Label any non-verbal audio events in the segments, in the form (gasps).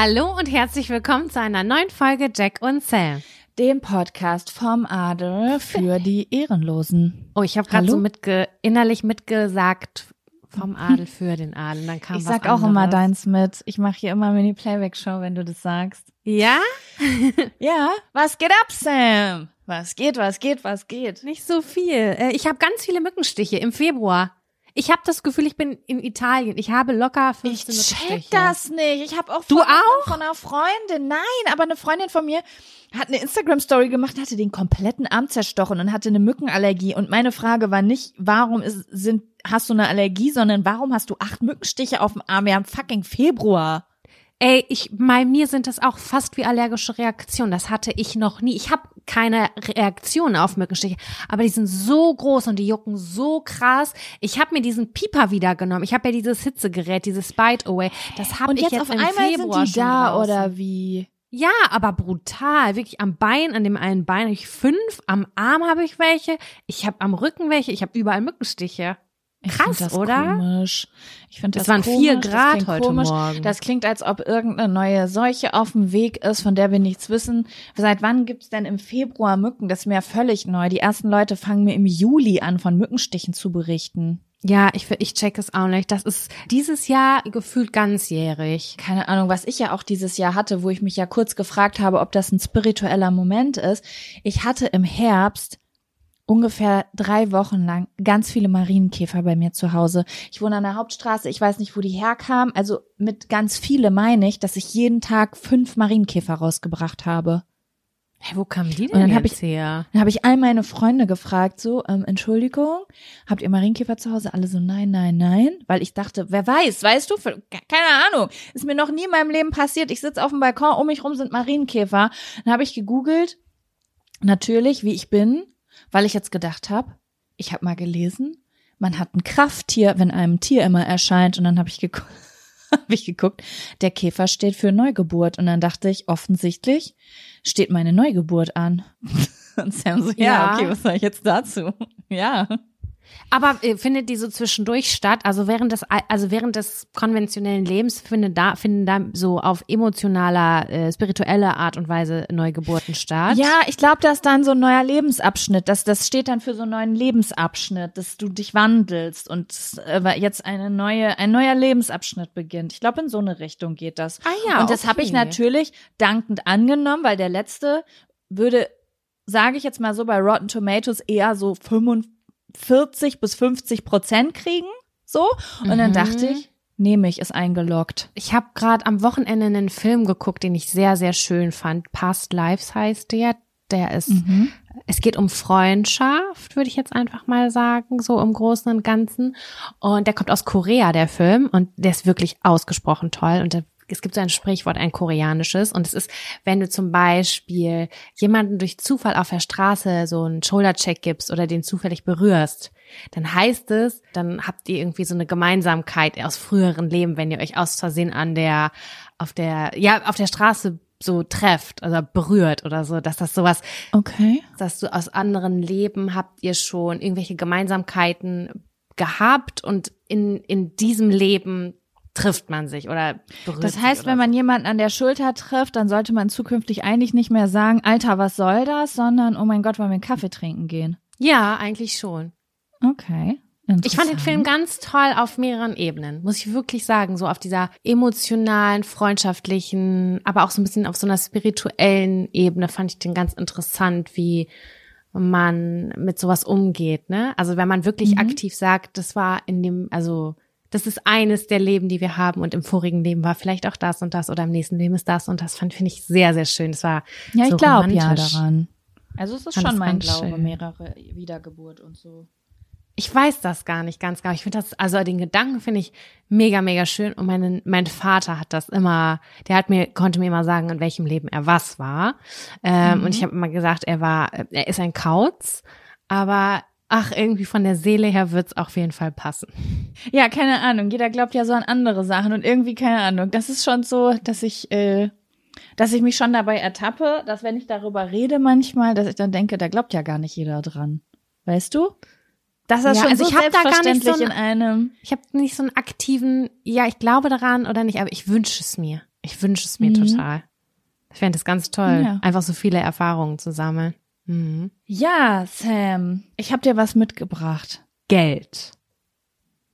Hallo und herzlich willkommen zu einer neuen Folge Jack und Sam. Dem Podcast vom Adel für die Ehrenlosen. Oh, ich habe gerade so mitge innerlich mitgesagt vom (laughs) Adel für den Adel. Dann kam ich sag auch anderes. immer deins mit. Ich mache hier immer Mini-Playback-Show, wenn du das sagst. Ja? (laughs) ja. Was geht ab, Sam? Was geht, was geht, was geht? Nicht so viel. Äh, Ich habe ganz viele Mückenstiche im Februar. Ich habe das Gefühl, ich bin in Italien. Ich habe locker 15 Ich check Mückenstiche. das nicht. Ich habe auch Du auch? von einer Freundin. Nein, aber eine Freundin von mir hat eine Instagram Story gemacht, hatte den kompletten Arm zerstochen und hatte eine Mückenallergie. Und meine Frage war nicht, warum ist, sind, hast du eine Allergie, sondern warum hast du acht Mückenstiche auf dem Arm? Wir haben fucking Februar. Ey, ich, bei mir sind das auch fast wie allergische Reaktionen. Das hatte ich noch nie. Ich habe keine Reaktion auf Mückenstiche, aber die sind so groß und die jucken so krass. Ich habe mir diesen Pieper wieder genommen. Ich habe ja dieses Hitzegerät, dieses Bite Away. Das habe ich jetzt, jetzt, auf im einmal Februar sind die da draußen. oder wie? Ja, aber brutal. Wirklich am Bein, an dem einen Bein habe ich fünf, am Arm habe ich welche, ich habe am Rücken welche, ich habe überall Mückenstiche. Ich Krass, das oder? Komisch. Ich finde das, Das waren komisch. vier Grad heute komisch. Morgen. Das klingt, als ob irgendeine neue Seuche auf dem Weg ist, von der wir nichts wissen. Seit wann gibt's denn im Februar Mücken? Das ist mir völlig neu. Die ersten Leute fangen mir im Juli an, von Mückenstichen zu berichten. Ja, ich, ich check es auch nicht. Das ist dieses Jahr gefühlt ganzjährig. Keine Ahnung, was ich ja auch dieses Jahr hatte, wo ich mich ja kurz gefragt habe, ob das ein spiritueller Moment ist. Ich hatte im Herbst ungefähr drei Wochen lang ganz viele Marienkäfer bei mir zu Hause. Ich wohne an der Hauptstraße, ich weiß nicht, wo die herkamen. Also mit ganz viele meine ich, dass ich jeden Tag fünf Marienkäfer rausgebracht habe. Hey, wo kamen die Und denn dann hab jetzt ich- her? Dann habe ich all meine Freunde gefragt, so, ähm, Entschuldigung, habt ihr Marienkäfer zu Hause? Alle so, nein, nein, nein. Weil ich dachte, wer weiß, weißt du, für, ke- keine Ahnung, ist mir noch nie in meinem Leben passiert. Ich sitze auf dem Balkon, um mich rum sind Marienkäfer. Dann habe ich gegoogelt, natürlich, wie ich bin, weil ich jetzt gedacht habe, ich habe mal gelesen, man hat ein Krafttier, wenn einem Tier immer erscheint. Und dann habe ich geguckt, (laughs) habe ich geguckt, der Käfer steht für Neugeburt. Und dann dachte ich, offensichtlich steht meine Neugeburt an. (laughs) Und Sam so, ja, Ja. okay, was soll ich jetzt dazu? (laughs) Ja. Aber äh, findet die so zwischendurch statt? Also während des, also während des konventionellen Lebens findet da, finden da so auf emotionaler, äh, spiritueller Art und Weise Neugeburten statt? Ja, ich glaube, das ist dann so ein neuer Lebensabschnitt. Das, das steht dann für so einen neuen Lebensabschnitt, dass du dich wandelst und äh, jetzt eine neue, ein neuer Lebensabschnitt beginnt. Ich glaube, in so eine Richtung geht das. Ah ja, Und das habe ich okay. natürlich dankend angenommen, weil der letzte würde, sage ich jetzt mal so, bei Rotten Tomatoes eher so 45 bis 50 Prozent kriegen. So. Und dann Mhm. dachte ich, Nehme ich, ist eingeloggt. Ich habe gerade am Wochenende einen Film geguckt, den ich sehr, sehr schön fand. Past Lives heißt der. Der ist, Mhm. es geht um Freundschaft, würde ich jetzt einfach mal sagen, so im Großen und Ganzen. Und der kommt aus Korea, der Film, und der ist wirklich ausgesprochen toll. Und der, es gibt so ein Sprichwort, ein koreanisches. Und es ist, wenn du zum Beispiel jemanden durch Zufall auf der Straße so einen Shoulder-Check gibst oder den zufällig berührst, dann heißt es, dann habt ihr irgendwie so eine Gemeinsamkeit aus früheren Leben, wenn ihr euch aus Versehen an der, auf der, ja, auf der Straße so trefft oder berührt oder so, dass das sowas, Okay. dass du aus anderen Leben habt ihr schon irgendwelche Gemeinsamkeiten gehabt und in, in diesem Leben trifft man sich oder berührt Das heißt, wenn man jemanden an der Schulter trifft, dann sollte man zukünftig eigentlich nicht mehr sagen, Alter, was soll das, sondern, oh mein Gott, wollen wir einen Kaffee trinken gehen? Ja, eigentlich schon. Okay. Ich fand den Film ganz toll auf mehreren Ebenen, muss ich wirklich sagen. So auf dieser emotionalen, freundschaftlichen, aber auch so ein bisschen auf so einer spirituellen Ebene fand ich den ganz interessant, wie man mit sowas umgeht, ne? Also wenn man wirklich Mhm. aktiv sagt, das war in dem, also das ist eines der Leben, die wir haben und im vorigen Leben war vielleicht auch das und das oder im nächsten Leben ist das und das fand finde ich sehr sehr schön. Das war Ja, ich so glaube ja romantisch. daran. Also es ist Fand schon mein Glaube, schön. mehrere Wiedergeburt und so. Ich weiß das gar nicht ganz genau. Ich finde das, also den Gedanken finde ich mega, mega schön. Und mein, mein Vater hat das immer, der hat mir, konnte mir immer sagen, in welchem Leben er was war. Ähm, Mhm. Und ich habe immer gesagt, er war, er ist ein Kauz, aber ach, irgendwie von der Seele her wird's auf jeden Fall passen. Ja, keine Ahnung. Jeder glaubt ja so an andere Sachen und irgendwie keine Ahnung. Das ist schon so, dass ich, äh, dass ich mich schon dabei ertappe, dass wenn ich darüber rede manchmal, dass ich dann denke, da glaubt ja gar nicht jeder dran. Weißt du? Das ist Ja, schon also so ich hab da gar nicht so in ein- einem. Ich habe nicht so einen aktiven, ja, ich glaube daran oder nicht, aber ich wünsche es mir. Ich wünsche es mir Mhm. total. Ich fände es ganz toll, Ja. einfach so viele Erfahrungen zu sammeln. Mhm. Ja, Sam, ich habe dir was mitgebracht. Geld.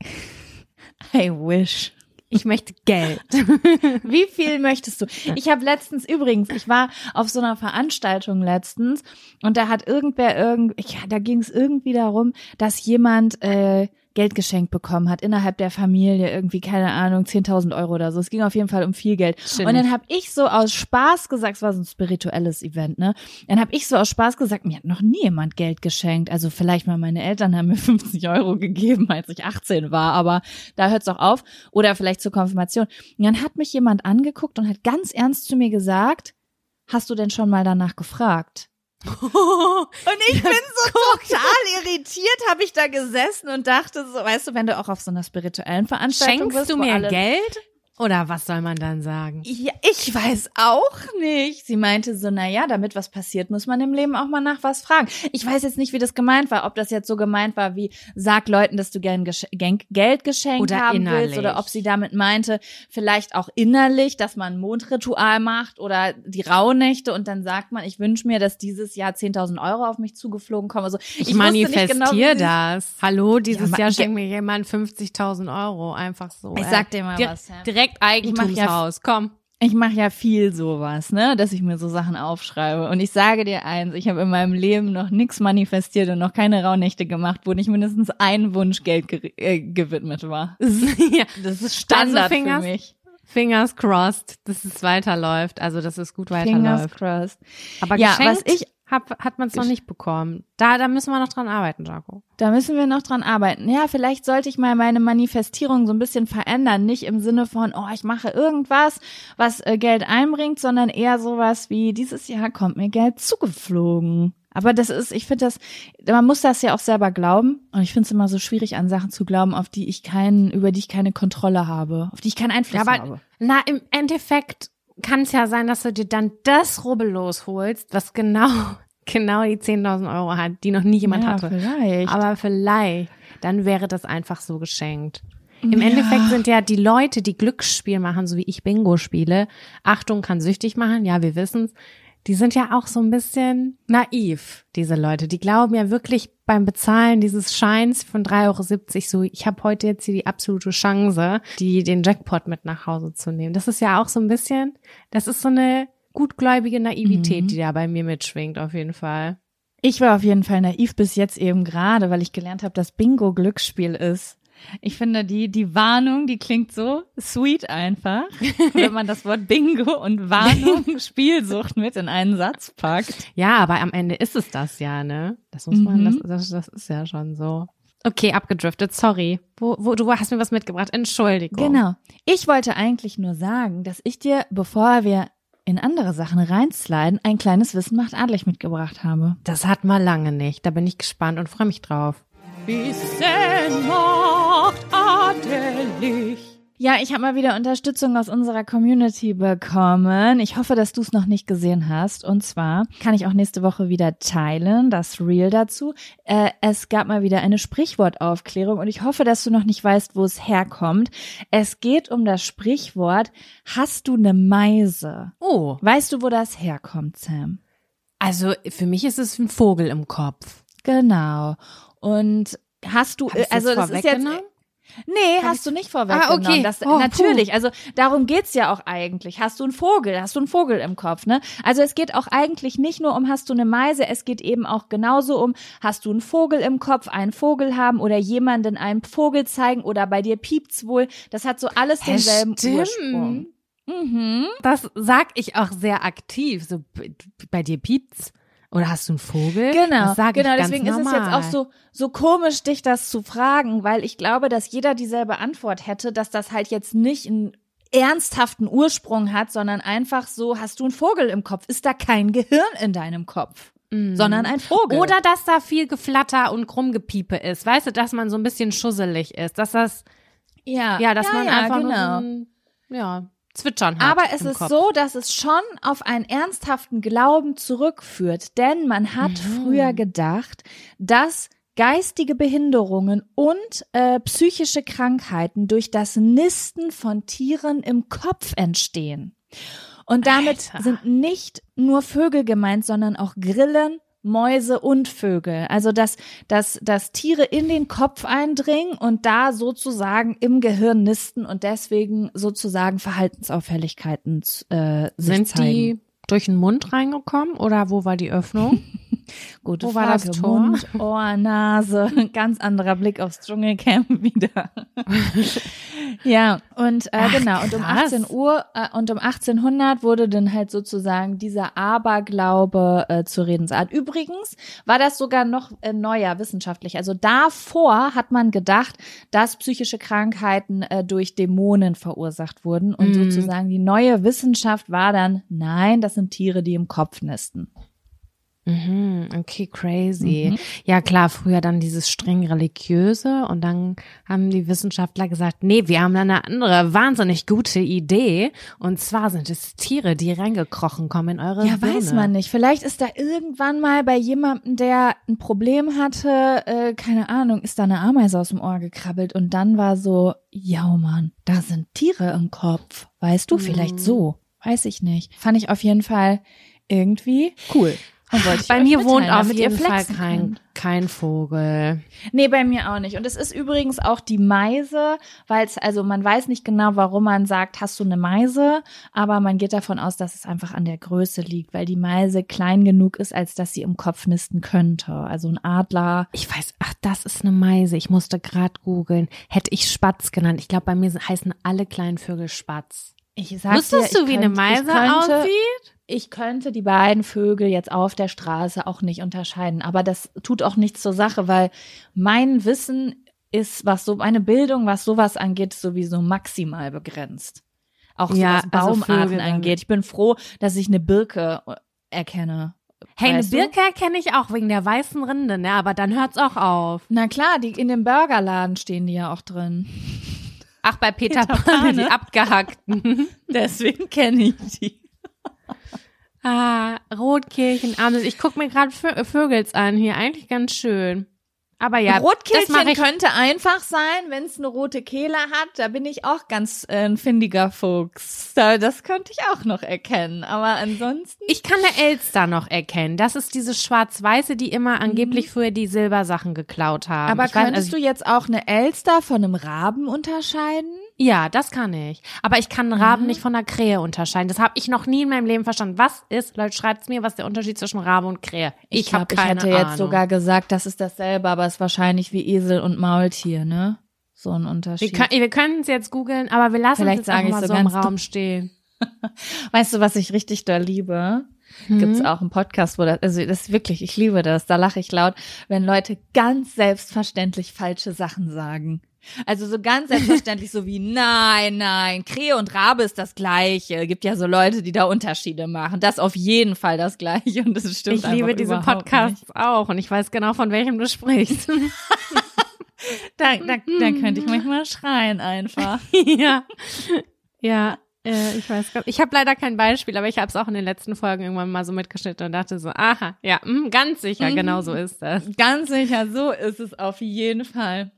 (laughs) I wish. Ich möchte Geld. (laughs) Wie viel möchtest du? Ich habe letztens übrigens, ich war auf so einer Veranstaltung letztens und da hat irgendwer irgend, ja, da ging es irgendwie darum, dass jemand äh, Geld geschenkt bekommen hat innerhalb der Familie, irgendwie keine Ahnung, 10.000 Euro oder so. Es ging auf jeden Fall um viel Geld. Schön. Und dann habe ich so aus Spaß gesagt, es war so ein spirituelles Event, ne? Dann habe ich so aus Spaß gesagt, mir hat noch nie jemand Geld geschenkt. Also vielleicht mal meine Eltern haben mir (laughs) 50 Euro gegeben, als ich 18 war, aber da hört's auch auf. Oder vielleicht zur Konfirmation. Und dann hat mich jemand angeguckt und hat ganz ernst zu mir gesagt, hast du denn schon mal danach gefragt? (laughs) Und ich bin so total irritiert, habe ich da gesessen und dachte so, weißt du, wenn du auch auf so einer spirituellen Veranstaltung Schenkst bist, du mir Geld? Oder was soll man dann sagen? ja, ich weiß auch nicht. Sie meinte so, na ja, damit was passiert, muss man im Leben auch mal nach was fragen. Ich weiß jetzt nicht, wie das gemeint war, ob das jetzt so gemeint war wie, sag Leuten, dass du gern gesch Geld geschenkt Oder haben willst innerlich. oder ob sie damit meinte, vielleicht auch innerlich, dass man ein Mondritual macht oder die Rauhnächte und dann sagt man, ich wünsche mir, dass dieses Jahr 10.000 Euro auf mich zugeflogen kommen. Also Ich, genau, manifestiere sie- das. Hallo, dieses ma- Jahr ja. schenkt mir jemand 50.000 Euro. Einfach so. Ich ey. sag dir mal Dir- was, Sam. Direkt Eigentumshaus. Komm. Ich mache ja viel sowas, ne, dass ich mir so Sachen aufschreibe. Und ich sage dir eins, ich habe in meinem Leben noch nichts manifestiert und noch keine Rauhnächte gemacht, wo nicht mindestens ein Wunsch Geld ge äh, gewidmet war. (laughs) ja. Das ist Standard Also Fingers- für mich. Fingers crossed, dass es weiterläuft. Also, dass es gut Fingers weiterläuft. crossed. Aber Ja, was ich- hab, hat man es noch nicht bekommen. Da, da müssen wir noch dran arbeiten, Jaco. Da müssen wir noch dran arbeiten. Ja, vielleicht sollte ich mal meine Manifestierung so ein bisschen verändern. Nicht im Sinne von, oh, ich mache irgendwas, was äh, Geld einbringt, sondern eher sowas wie, dieses Jahr kommt mir Geld zugeflogen. Aber das ist, ich finde das, man muss das ja auch selber glauben. Und ich finde es immer so schwierig, an Sachen zu glauben, auf die ich keinen, über die ich keine Kontrolle habe, auf die ich keinen Einfluss Ja, aber habe. na, im Endeffekt kann es ja sein, dass du dir dann das Rubbellos holst, was genau, (laughs) genau die 10.000 Euro hat, die noch nie jemand ja, hatte. Vielleicht. Aber vielleicht, dann wäre das einfach so geschenkt. Im Endeffekt sind ja die Leute, die Glücksspiel machen, so wie ich Bingo spiele, Achtung kann süchtig machen, ja, wir wissen's. Die sind ja auch so ein bisschen naiv, diese Leute. Die glauben ja wirklich beim Bezahlen dieses Scheins von 3,70 Euro so, ich habe heute jetzt hier die absolute Chance, die den Jackpot mit nach Hause zu nehmen. Das ist ja auch so ein bisschen, das ist so eine gutgläubige Naivität, Mhm. die da bei mir mitschwingt, auf jeden Fall. Ich war auf jeden Fall naiv bis jetzt eben gerade, weil ich gelernt habe, dass Bingo Glücksspiel ist. Ich finde, die, die Warnung, die klingt so sweet einfach, (laughs) wenn man das Wort Bingo und Warnung, (laughs) Spielsucht mit in einen Satz packt. Ja, aber am Ende ist es das ja, ne? Das muss man, mhm. das, das, das ist ja schon so. Okay, abgedriftet, sorry. Wo, wo, du hast mir was mitgebracht, Entschuldigung. Genau. Ich wollte eigentlich nur sagen, dass ich dir, bevor wir in andere Sachen reinsliden, ein kleines Wissen macht adlig mitgebracht habe. Das hat man lange nicht. Da bin ich gespannt und freue mich drauf. Wissen macht adelig. Ja, ich habe mal wieder Unterstützung aus unserer Community bekommen. Ich hoffe, dass du es noch nicht gesehen hast. Und zwar kann ich auch nächste Woche wieder teilen, das Reel dazu. Äh, es gab mal wieder eine Sprichwortaufklärung und ich hoffe, dass du noch nicht weißt, wo es herkommt. Es geht um das Sprichwort, hast du eine Meise? Oh. Weißt du, wo das herkommt, Sam? Also für mich ist es ein Vogel im Kopf. Genau. Und hast du, also das ist jetzt Nee, Kann hast du nicht vorweggenommen. Ah, okay. Das, oh, natürlich, puh. also darum geht's ja auch eigentlich. Hast du einen Vogel, hast du einen Vogel im Kopf, ne? Also es geht auch eigentlich nicht nur um hast du eine Meise, es geht eben auch genauso um hast du einen Vogel im Kopf, einen Vogel haben oder jemanden einen Vogel zeigen oder bei dir piept's wohl. Das hat so alles denselben Stimmt. Ursprung. Mhm. Das sag ich auch sehr aktiv. So bei dir piept's. Oder hast du einen Vogel? Genau, genau. Deswegen normal. ist es jetzt auch so so komisch, dich das zu fragen, weil ich glaube, dass jeder dieselbe Antwort hätte, dass das halt jetzt nicht einen ernsthaften Ursprung hat, sondern einfach so, hast du einen Vogel im Kopf? Ist da kein Gehirn in deinem Kopf? Mm. Sondern ein Vogel. Oder dass da viel Geflatter und Krummgepiepe ist. Weißt du, dass man so ein bisschen schusselig ist. Dass das, ja, ja dass ja, man ja, einfach genau. nur so ein, ja, Zwitschern hat. Aber es ist Kopf. so, dass es schon auf einen ernsthaften Glauben zurückführt, denn man hat mhm. früher gedacht, dass geistige Behinderungen und äh, psychische Krankheiten durch das Nisten von Tieren im Kopf entstehen. Und damit Alter. sind nicht nur Vögel gemeint, sondern auch Grillen, Mäuse und Vögel. Also dass, dass, dass Tiere in den Kopf eindringen und da sozusagen im Gehirn nisten und deswegen sozusagen Verhaltensauffälligkeiten äh, Sind zeigen. die durch den Mund reingekommen oder wo war die Öffnung? (laughs) Gute Wo Frage. war das Tor? Mund, Ohr, Nase. (laughs) Ganz anderer Blick aufs Dschungelcamp (laughs) wieder. ja, und äh, Ach, genau. Und um 18 Uhr äh, und um 1800 wurde dann halt sozusagen dieser Aberglaube äh, zur Redensart. Übrigens war das sogar noch äh, neuer wissenschaftlich. Also davor hat man gedacht, dass psychische Krankheiten äh, durch Dämonen verursacht wurden. Und mhm. sozusagen die neue Wissenschaft war dann, nein, das sind Tiere, die im Kopf nisten. Mhm, okay, crazy. Mhm. Ja, klar, früher dann dieses streng religiöse und dann haben die Wissenschaftler gesagt, nee, wir haben eine andere wahnsinnig gute Idee und zwar sind es Tiere, die reingekrochen kommen in eure Ja, Birne. weiß man nicht. Vielleicht ist da irgendwann mal bei jemandem, der ein Problem hatte, äh, keine Ahnung, ist da eine Ameise aus dem Ohr gekrabbelt und dann war so, ja, Mann, da sind Tiere im Kopf. Weißt du, mhm. vielleicht so. Weiß ich nicht. Fand ich auf jeden Fall irgendwie cool. Bei mir wohnt auf jeden Fall kein, kein Vogel. Nee, bei mir auch nicht. Und es ist übrigens auch die Meise, weil es, also man weiß nicht genau, warum man sagt, hast du eine Meise, aber man geht davon aus, dass es einfach an der Größe liegt, weil die Meise klein genug ist, als dass sie im Kopf nisten könnte. Also ein Adler. Ich weiß, ach, das ist eine Meise. Ich musste gerade googeln. Hätte ich Spatz genannt. Ich glaube, bei mir heißen alle kleinen Vögel Spatz. Ich sag Wusstest dir, du, wie könnte, eine Meise könnte, aussieht? Ich könnte die beiden Vögel jetzt auf der Straße auch nicht unterscheiden, aber das tut auch nichts zur Sache, weil mein Wissen ist, was so meine Bildung, was sowas angeht, sowieso maximal begrenzt. Auch ja, was also Baumarten also angeht. Ich bin froh, dass ich eine Birke äh, erkenne. Hey, eine Birke erkenne ich auch wegen der weißen Rinde, ne? Aber dann hört's auch auf. Na klar, die in dem Burgerladen stehen die ja auch drin. Ach, bei Peter, Peter Pan, die abgehackten. (laughs) Deswegen kenne ich die. Ah, Rotkirchen, Amsel. Ich guck mir gerade Vögels an hier. Eigentlich ganz schön. Aber ja, Rotkehlchen könnte einfach sein, wenn es eine rote Kehle hat. Da bin ich auch ganz äh, ein findiger Fuchs. Da, das könnte ich auch noch erkennen. Aber ansonsten. Ich kann eine Elster noch erkennen. Das ist diese schwarz-weiße, die immer angeblich mhm. früher die Silbersachen geklaut haben. Aber ich könntest weiß, also, du jetzt auch eine Elster von einem Raben unterscheiden? Ja, das kann ich. Aber ich kann einen Raben mhm. nicht von einer Krähe unterscheiden. Das habe ich noch nie in meinem Leben verstanden. Was ist, Leute, schreibt's mir, was der Unterschied zwischen Rabe und Krähe? Ich, ich habe keine Ich hätte Ahnung. jetzt sogar gesagt, das ist dasselbe, aber es ist wahrscheinlich wie Esel und Maultier, ne? so ein Wir, Unterschied. können- wir können es jetzt googeln, aber wir lassen Vielleicht es jetzt einfach mal so so im Raum stehen. (laughs) Weißt du, was ich richtig doll liebe? Mhm. auch einen Podcast, wo das, also das ist wirklich, ich liebe das, da lache ich laut, wenn Leute ganz selbstverständlich falsche Sachen sagen. Also so ganz selbstverständlich so wie, nein, nein, Krähe und Rabe ist das Gleiche. Gibt ja so Leute, die da Unterschiede machen. Das auf jeden Fall das Gleiche und das stimmt Ich liebe diese Podcasts auch und ich weiß genau, von welchem du sprichst. Nicht. (laughs) (laughs) Da, da, da könnte ich manchmal schreien einfach. (laughs) ja. Ja, äh, ich weiß gar Ich habe leider kein Beispiel, aber ich habe es auch in den letzten Folgen irgendwann mal so mitgeschnitten und dachte so, aha, ja, mh, ganz sicher, Mhm. genau so ist das. Ganz sicher, so ist es auf jeden Fall.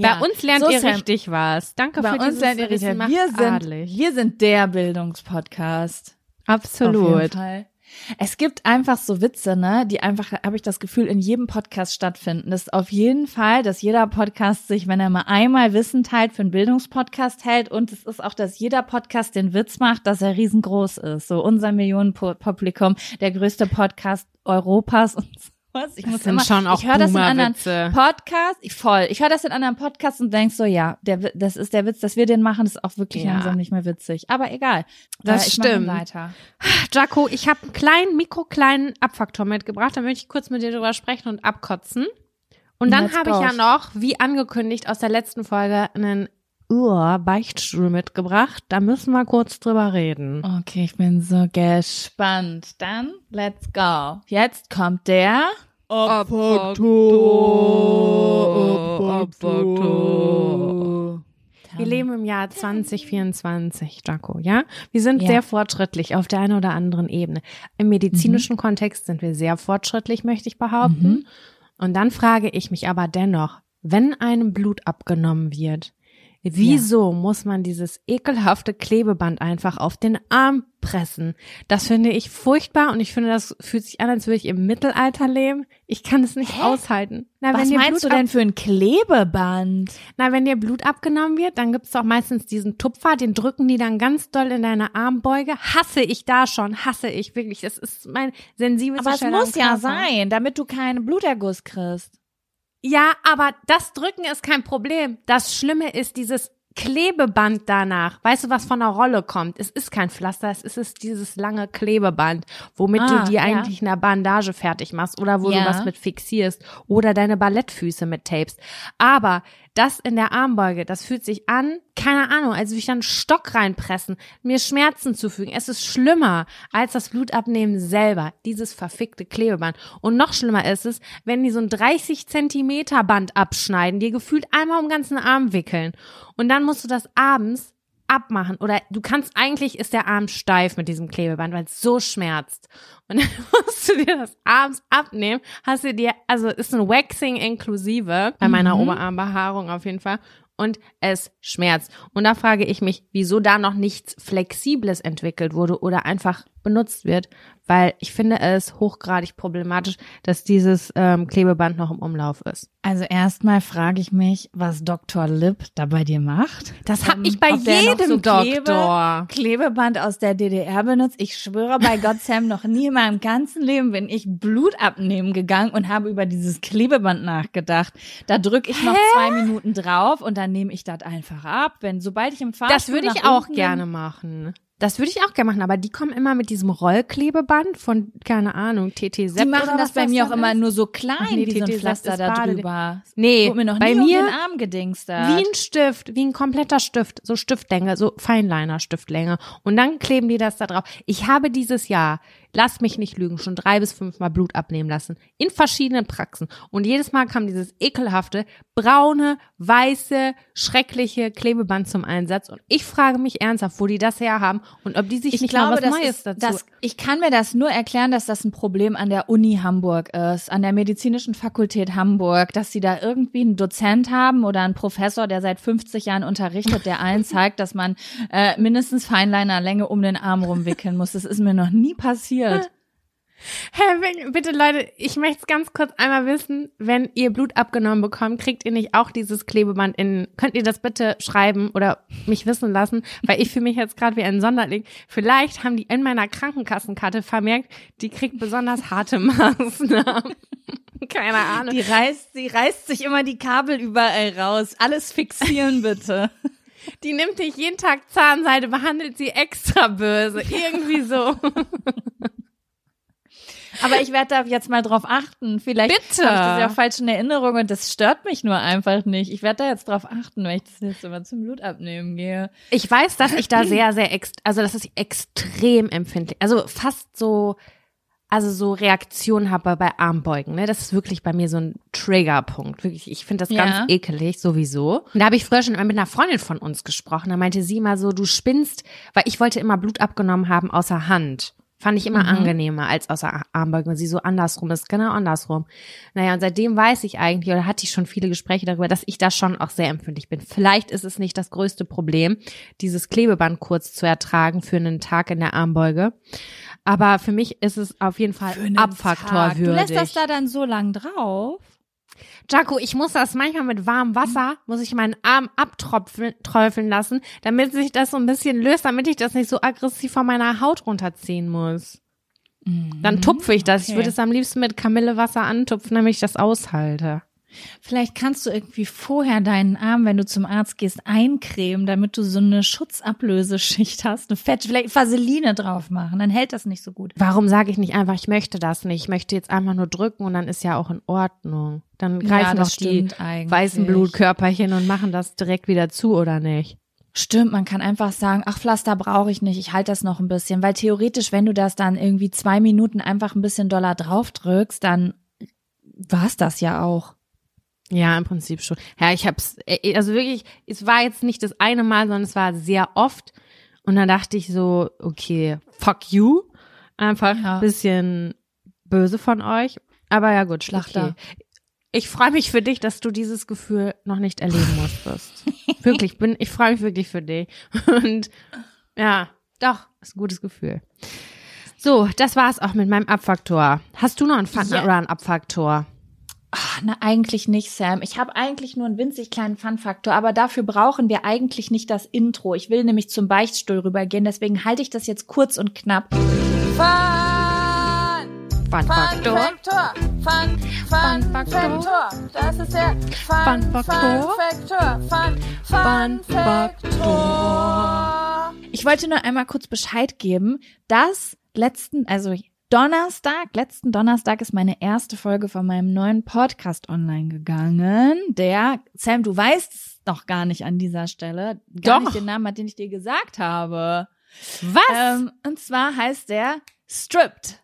Bei uns lernt so ihr Sam, richtig was. Danke Bei für uns dieses lernt ihr richtig. Wir sind, adelig. wir sind der Bildungspodcast. Auf jeden Absolut. Fall. Es gibt einfach so Witze, ne, die einfach, habe ich das Gefühl, in jedem Podcast stattfinden. Das ist auf jeden Fall, dass jeder Podcast sich, wenn er mal einmal Wissen teilt, für einen Bildungspodcast hält. Und es ist auch, dass jeder Podcast den Witz macht, dass er riesengroß ist. So unser Millionenpublikum, der größte Podcast Europas und was. Ich Das muss immer, schon auch ich höre das in anderen. Podcasts, ich voll. Ich höre das in anderen Podcasts und denk so, ja, der, das ist der Witz, dass wir den machen, ist auch wirklich Ja. langsam nicht mehr witzig. Aber egal. Das Äh, ich stimmt. Weiter. Jaco, ich habe einen kleinen, mikrokleinen Abfaktor mitgebracht. Da möchte ich kurz mit dir drüber sprechen und abkotzen. Und dann habe ich ja noch, wie angekündigt aus der letzten Folge, einen Ur-Beichtstuhl mitgebracht. Da müssen wir kurz drüber reden. Okay, ich bin so gespannt. Dann, let's go. Jetzt kommt der. Wir leben im Jahr 2024, Jaco, ja? Wir sind Ja. sehr fortschrittlich auf der einen oder anderen Ebene. Im medizinischen Kontext sind wir sehr fortschrittlich, möchte ich behaupten. Und dann frage ich mich aber dennoch, wenn einem Blut abgenommen wird, wieso muss man dieses ekelhafte Klebeband einfach auf den Arm pressen? Das finde ich furchtbar und ich finde, das fühlt sich an, als würde ich im Mittelalter leben. Ich kann es nicht aushalten. Na, Was meinst Blut du denn für ein Klebeband? na, wenn dir Blut abgenommen wird, dann gibt's doch meistens diesen Tupfer, den drücken die dann ganz doll in deine Armbeuge. Hasse ich da schon, hasse ich wirklich. Das ist mein sensibelster Aber es muss ja sein, damit du keinen Bluterguss kriegst. Ja, aber das Drücken ist kein Problem. Das Schlimme ist dieses Klebeband danach. Weißt du, was von der Rolle kommt? Es ist kein Pflaster, es ist es dieses lange Klebeband, womit Ah, du dir ja. eigentlich eine Bandage fertig machst oder wo Ja. du was mit fixierst oder deine Ballettfüße mit tapest. Aber das in der Armbeuge, das fühlt sich an, keine Ahnung, als würde ich dann einen Stock reinpressen, mir Schmerzen zufügen. Es ist schlimmer als das Blutabnehmen selber, dieses verfickte Klebeband. Und noch schlimmer ist es, wenn die so ein 30 Zentimeter Band abschneiden, dir gefühlt einmal um den ganzen Arm wickeln. Und dann musst du das abends abmachen oder du kannst eigentlich ist der Arm steif mit diesem Klebeband, weil es so schmerzt. Und (laughs) dann musst du dir das abends abnehmen, hast du dir, also ist ein Waxing inklusive bei meiner Mhm. Oberarmbehaarung auf jeden Fall und es schmerzt. Und da frage ich mich, wieso da noch nichts Flexibles entwickelt wurde oder einfach benutzt wird, weil ich finde es hochgradig problematisch, dass dieses ähm, Klebeband noch im Umlauf ist. Also erstmal frage ich mich, was Dr. Lip da bei dir macht. Das hab Ähm, ich bei jedem Klebe- Doktor. Klebeband aus der DDR benutzt. Ich schwöre bei Gott, Sam, noch nie in meinem ganzen Leben bin ich Blut abnehmen gegangen und habe über dieses Klebeband nachgedacht. Da drücke ich noch zwei Minuten drauf und dann nehme ich das einfach ab. Wenn sobald ich im Fahrstuhl Das würde ich auch gerne machen. Das würde ich auch gerne machen, aber die kommen immer mit diesem Rollklebeband von, keine Ahnung, TT Sepp die machen das bei mir auch immer nur so klein, nee, wie so ein Pflaster da drüber. Nee, Wurde mir noch bei mir Arm gedingstert. wie ein Stift, wie ein kompletter Stift, so Stiftlänge, so Feinliner-Stiftlänge. Und dann kleben die das da drauf. Ich habe dieses Jahr, lass mich nicht lügen, schon drei bis fünfmal Blut abnehmen lassen. In verschiedenen Praxen. Und jedes Mal kam dieses ekelhafte, braune, weiße, schreckliche Klebeband zum Einsatz. Und ich frage mich ernsthaft, wo die das her haben und ob die sich ich nicht glaube, mal was Neues dazu. das, ich kann mir das nur erklären, dass das ein Problem an der Uni Hamburg ist, an der medizinischen Fakultät Hamburg, dass sie da irgendwie einen Dozent haben oder einen Professor, der seit 50 Jahren unterrichtet, der allen (laughs) zeigt, dass man äh, mindestens Feinliner-Länge um den Arm rumwickeln muss. Das ist mir noch nie passiert. (laughs) Wenn- bitte Leute, ich möchte es ganz kurz einmal wissen, wenn ihr Blut abgenommen bekommt, kriegt ihr nicht auch dieses Klebeband in, könnt ihr das bitte schreiben oder mich wissen lassen, weil ich fühle mich jetzt gerade wie ein Sonderling. Vielleicht haben die in meiner Krankenkassenkarte vermerkt, die kriegt besonders harte (laughs) Maßnahmen. Keine Ahnung. Die reißt, sie reißt sich immer die Kabel überall raus. Alles fixieren bitte. Die nimmt dich jeden Tag Zahnseide, behandelt sie extra böse. Irgendwie so. (laughs) Aber ich werde da jetzt mal drauf achten. Vielleicht Bitte. habe ich das ja falsch in Erinnerung und das stört mich nur einfach nicht. Ich werde da jetzt drauf achten, wenn ich das nächste Mal zum Blutabnehmen gehe. Ich weiß, dass ich da sehr, sehr, ext also das ist extrem empfindlich. Also fast so, also so Reaktionen habe bei Armbeugen. Ne? Das ist wirklich bei mir so ein Triggerpunkt. Wirklich, ich finde das Ja. ganz ekelig sowieso. Und da habe ich früher schon immer mit einer Freundin von uns gesprochen. Da meinte sie immer so, du spinnst, weil ich wollte immer Blut abgenommen haben außer Hand. Fand ich immer angenehmer als außer Armbeugen, weil sie so andersrum ist, genau andersrum. Naja, und seitdem weiß ich eigentlich, oder hatte ich schon viele Gespräche darüber, dass ich da schon auch sehr empfindlich bin. Vielleicht ist es nicht das größte Problem, dieses Klebeband kurz zu ertragen für einen Tag in der Armbeuge. Aber für mich ist es auf jeden Fall Abfaktor Du lässt würdig. das da dann so lang drauf? Jaco, ich muss das manchmal mit warmem Wasser, muss ich meinen Arm abtropfen träufeln lassen, damit sich das so ein bisschen löst, damit ich das nicht so aggressiv von meiner Haut runterziehen muss. Dann tupfe ich das. Ich okay. würde es am liebsten mit Kamillewasser antupfen, damit ich das aushalte. Vielleicht kannst du irgendwie vorher deinen Arm, wenn du zum Arzt gehst, eincremen, damit du so eine Schutzablöseschicht hast, eine Fett, vielleicht Vaseline drauf machen, dann hält das nicht so gut. Warum sage ich nicht einfach, ich möchte das nicht? Ich möchte jetzt einfach nur drücken und dann ist ja auch in Ordnung. Dann Ja, greifen das doch die eigentlich. weißen Blutkörperchen und machen das direkt wieder zu, oder nicht? Stimmt, man kann einfach sagen, ach, Pflaster brauche ich nicht, ich halte das noch ein bisschen, weil theoretisch, wenn du das dann irgendwie zwei Minuten einfach ein bisschen doller drauf drückst, dann war's das ja auch. Ja, im Prinzip schon. Ja, ich hab's, äh, also wirklich, es war jetzt nicht das eine Mal, sondern es war sehr oft. Und dann dachte ich so, okay, fuck you. Einfach Ja. ein bisschen böse von euch. Aber ja gut, Schlachter. Okay. Ich freue mich für dich, dass du dieses Gefühl noch nicht erleben musstest. (laughs) wirklich, bin, ich freue mich wirklich für dich. (laughs) Und ja, doch, ist ein gutes Gefühl. So, das war's auch mit meinem Abfaktor. Hast du noch einen Fun Ja. oder einen Abfaktor? Ach, na, eigentlich nicht, Sam. Ich habe eigentlich nur einen winzig kleinen Fun-Faktor, aber dafür brauchen wir eigentlich nicht das Intro. Ich will nämlich zum Beichtstuhl rübergehen, deswegen halte ich das jetzt kurz und knapp. Fun! Fun-Faktor. Faktor. Fun, Fun Faktor. Das ist der Fun Faktor. Faktor. Fun, Fun Faktor. Ich wollte nur einmal kurz Bescheid geben, dass letzten, also Donnerstag, letzten Donnerstag ist meine erste Folge von meinem neuen Podcast online gegangen. Der, Sam, du weißt es noch gar nicht an dieser Stelle. Gar Doch. nicht den Namen, den ich dir gesagt habe. Was? Ähm, und zwar heißt der Stripped.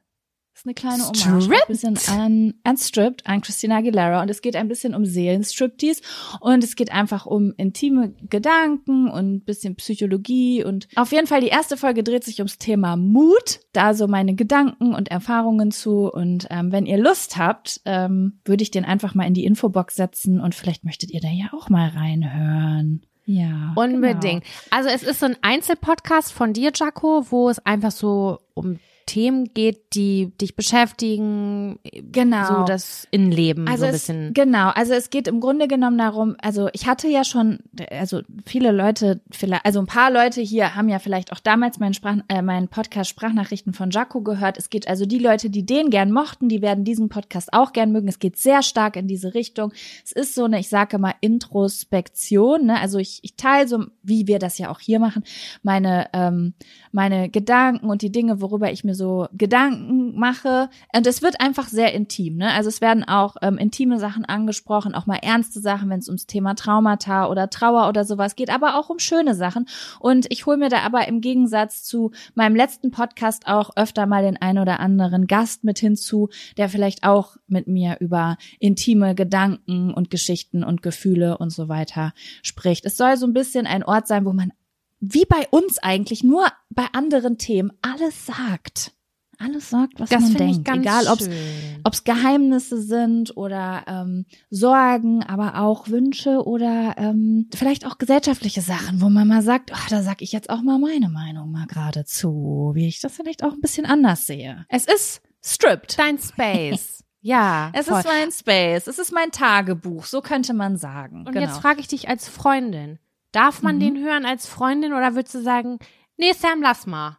Ist eine kleine Hommage. Stripped? Ein bisschen an, an Stripped, an Christina Aguilera. Und es geht ein bisschen um Seelenstriptease. Und es geht einfach um intime Gedanken und ein bisschen Psychologie. Und auf jeden Fall, die erste Folge dreht sich ums Thema Mut. Da so meine Gedanken und Erfahrungen zu. Und ähm, wenn ihr Lust habt, ähm, würde ich den einfach mal in die Infobox setzen. Und vielleicht möchtet ihr da ja auch mal reinhören. Ja. Unbedingt. Genau. Also es ist so ein Einzelpodcast von dir, Jaco, wo es einfach so um Themen geht, die dich beschäftigen, Genau. so das Innenleben Also so ein es, bisschen. genau, also es geht im Grunde genommen darum, also ich hatte ja schon, also viele Leute, vielleicht, also ein paar Leute hier haben ja vielleicht auch damals meinen, Sprach, äh, meinen Podcast Sprachnachrichten von Jaco gehört. Es geht also die Leute, die den gern mochten, die werden diesen Podcast auch gern mögen. Es geht sehr stark in diese Richtung. Es ist so eine, ich sage mal, Introspektion, ne? Also ich, ich teile so, wie wir das ja auch hier machen, meine, ähm, meine Gedanken und die Dinge, worüber ich mir so Gedanken mache. Und es wird einfach sehr intim. Ne? Also es werden auch ähm, intime Sachen angesprochen, auch mal ernste Sachen, wenn es ums Thema Traumata oder Trauer oder sowas geht, aber auch um schöne Sachen. Und ich hole mir da aber im Gegensatz zu meinem letzten Podcast auch öfter mal den einen oder anderen Gast mit hinzu, der vielleicht auch mit mir über intime Gedanken und Geschichten und Gefühle und so weiter spricht. Es soll so ein bisschen ein Ort sein, wo man wie bei uns eigentlich, nur bei anderen Themen, alles sagt. Alles sagt, was Das man denkt. ganz Egal, schön. ob's Geheimnisse sind oder ähm, Sorgen, aber auch Wünsche oder ähm, vielleicht auch gesellschaftliche Sachen, wo man mal sagt, ach, da sag ich jetzt auch mal meine Meinung mal gerade zu, wie ich das vielleicht auch ein bisschen anders sehe. Es ist stripped. Dein Space. (laughs) ja. Es voll. ist mein Space, es ist mein Tagebuch, so könnte man sagen. Und genau. jetzt frage ich dich als Freundin. Darf man Mhm. den hören als Freundin oder würdest du sagen, nee, Sam, lass mal?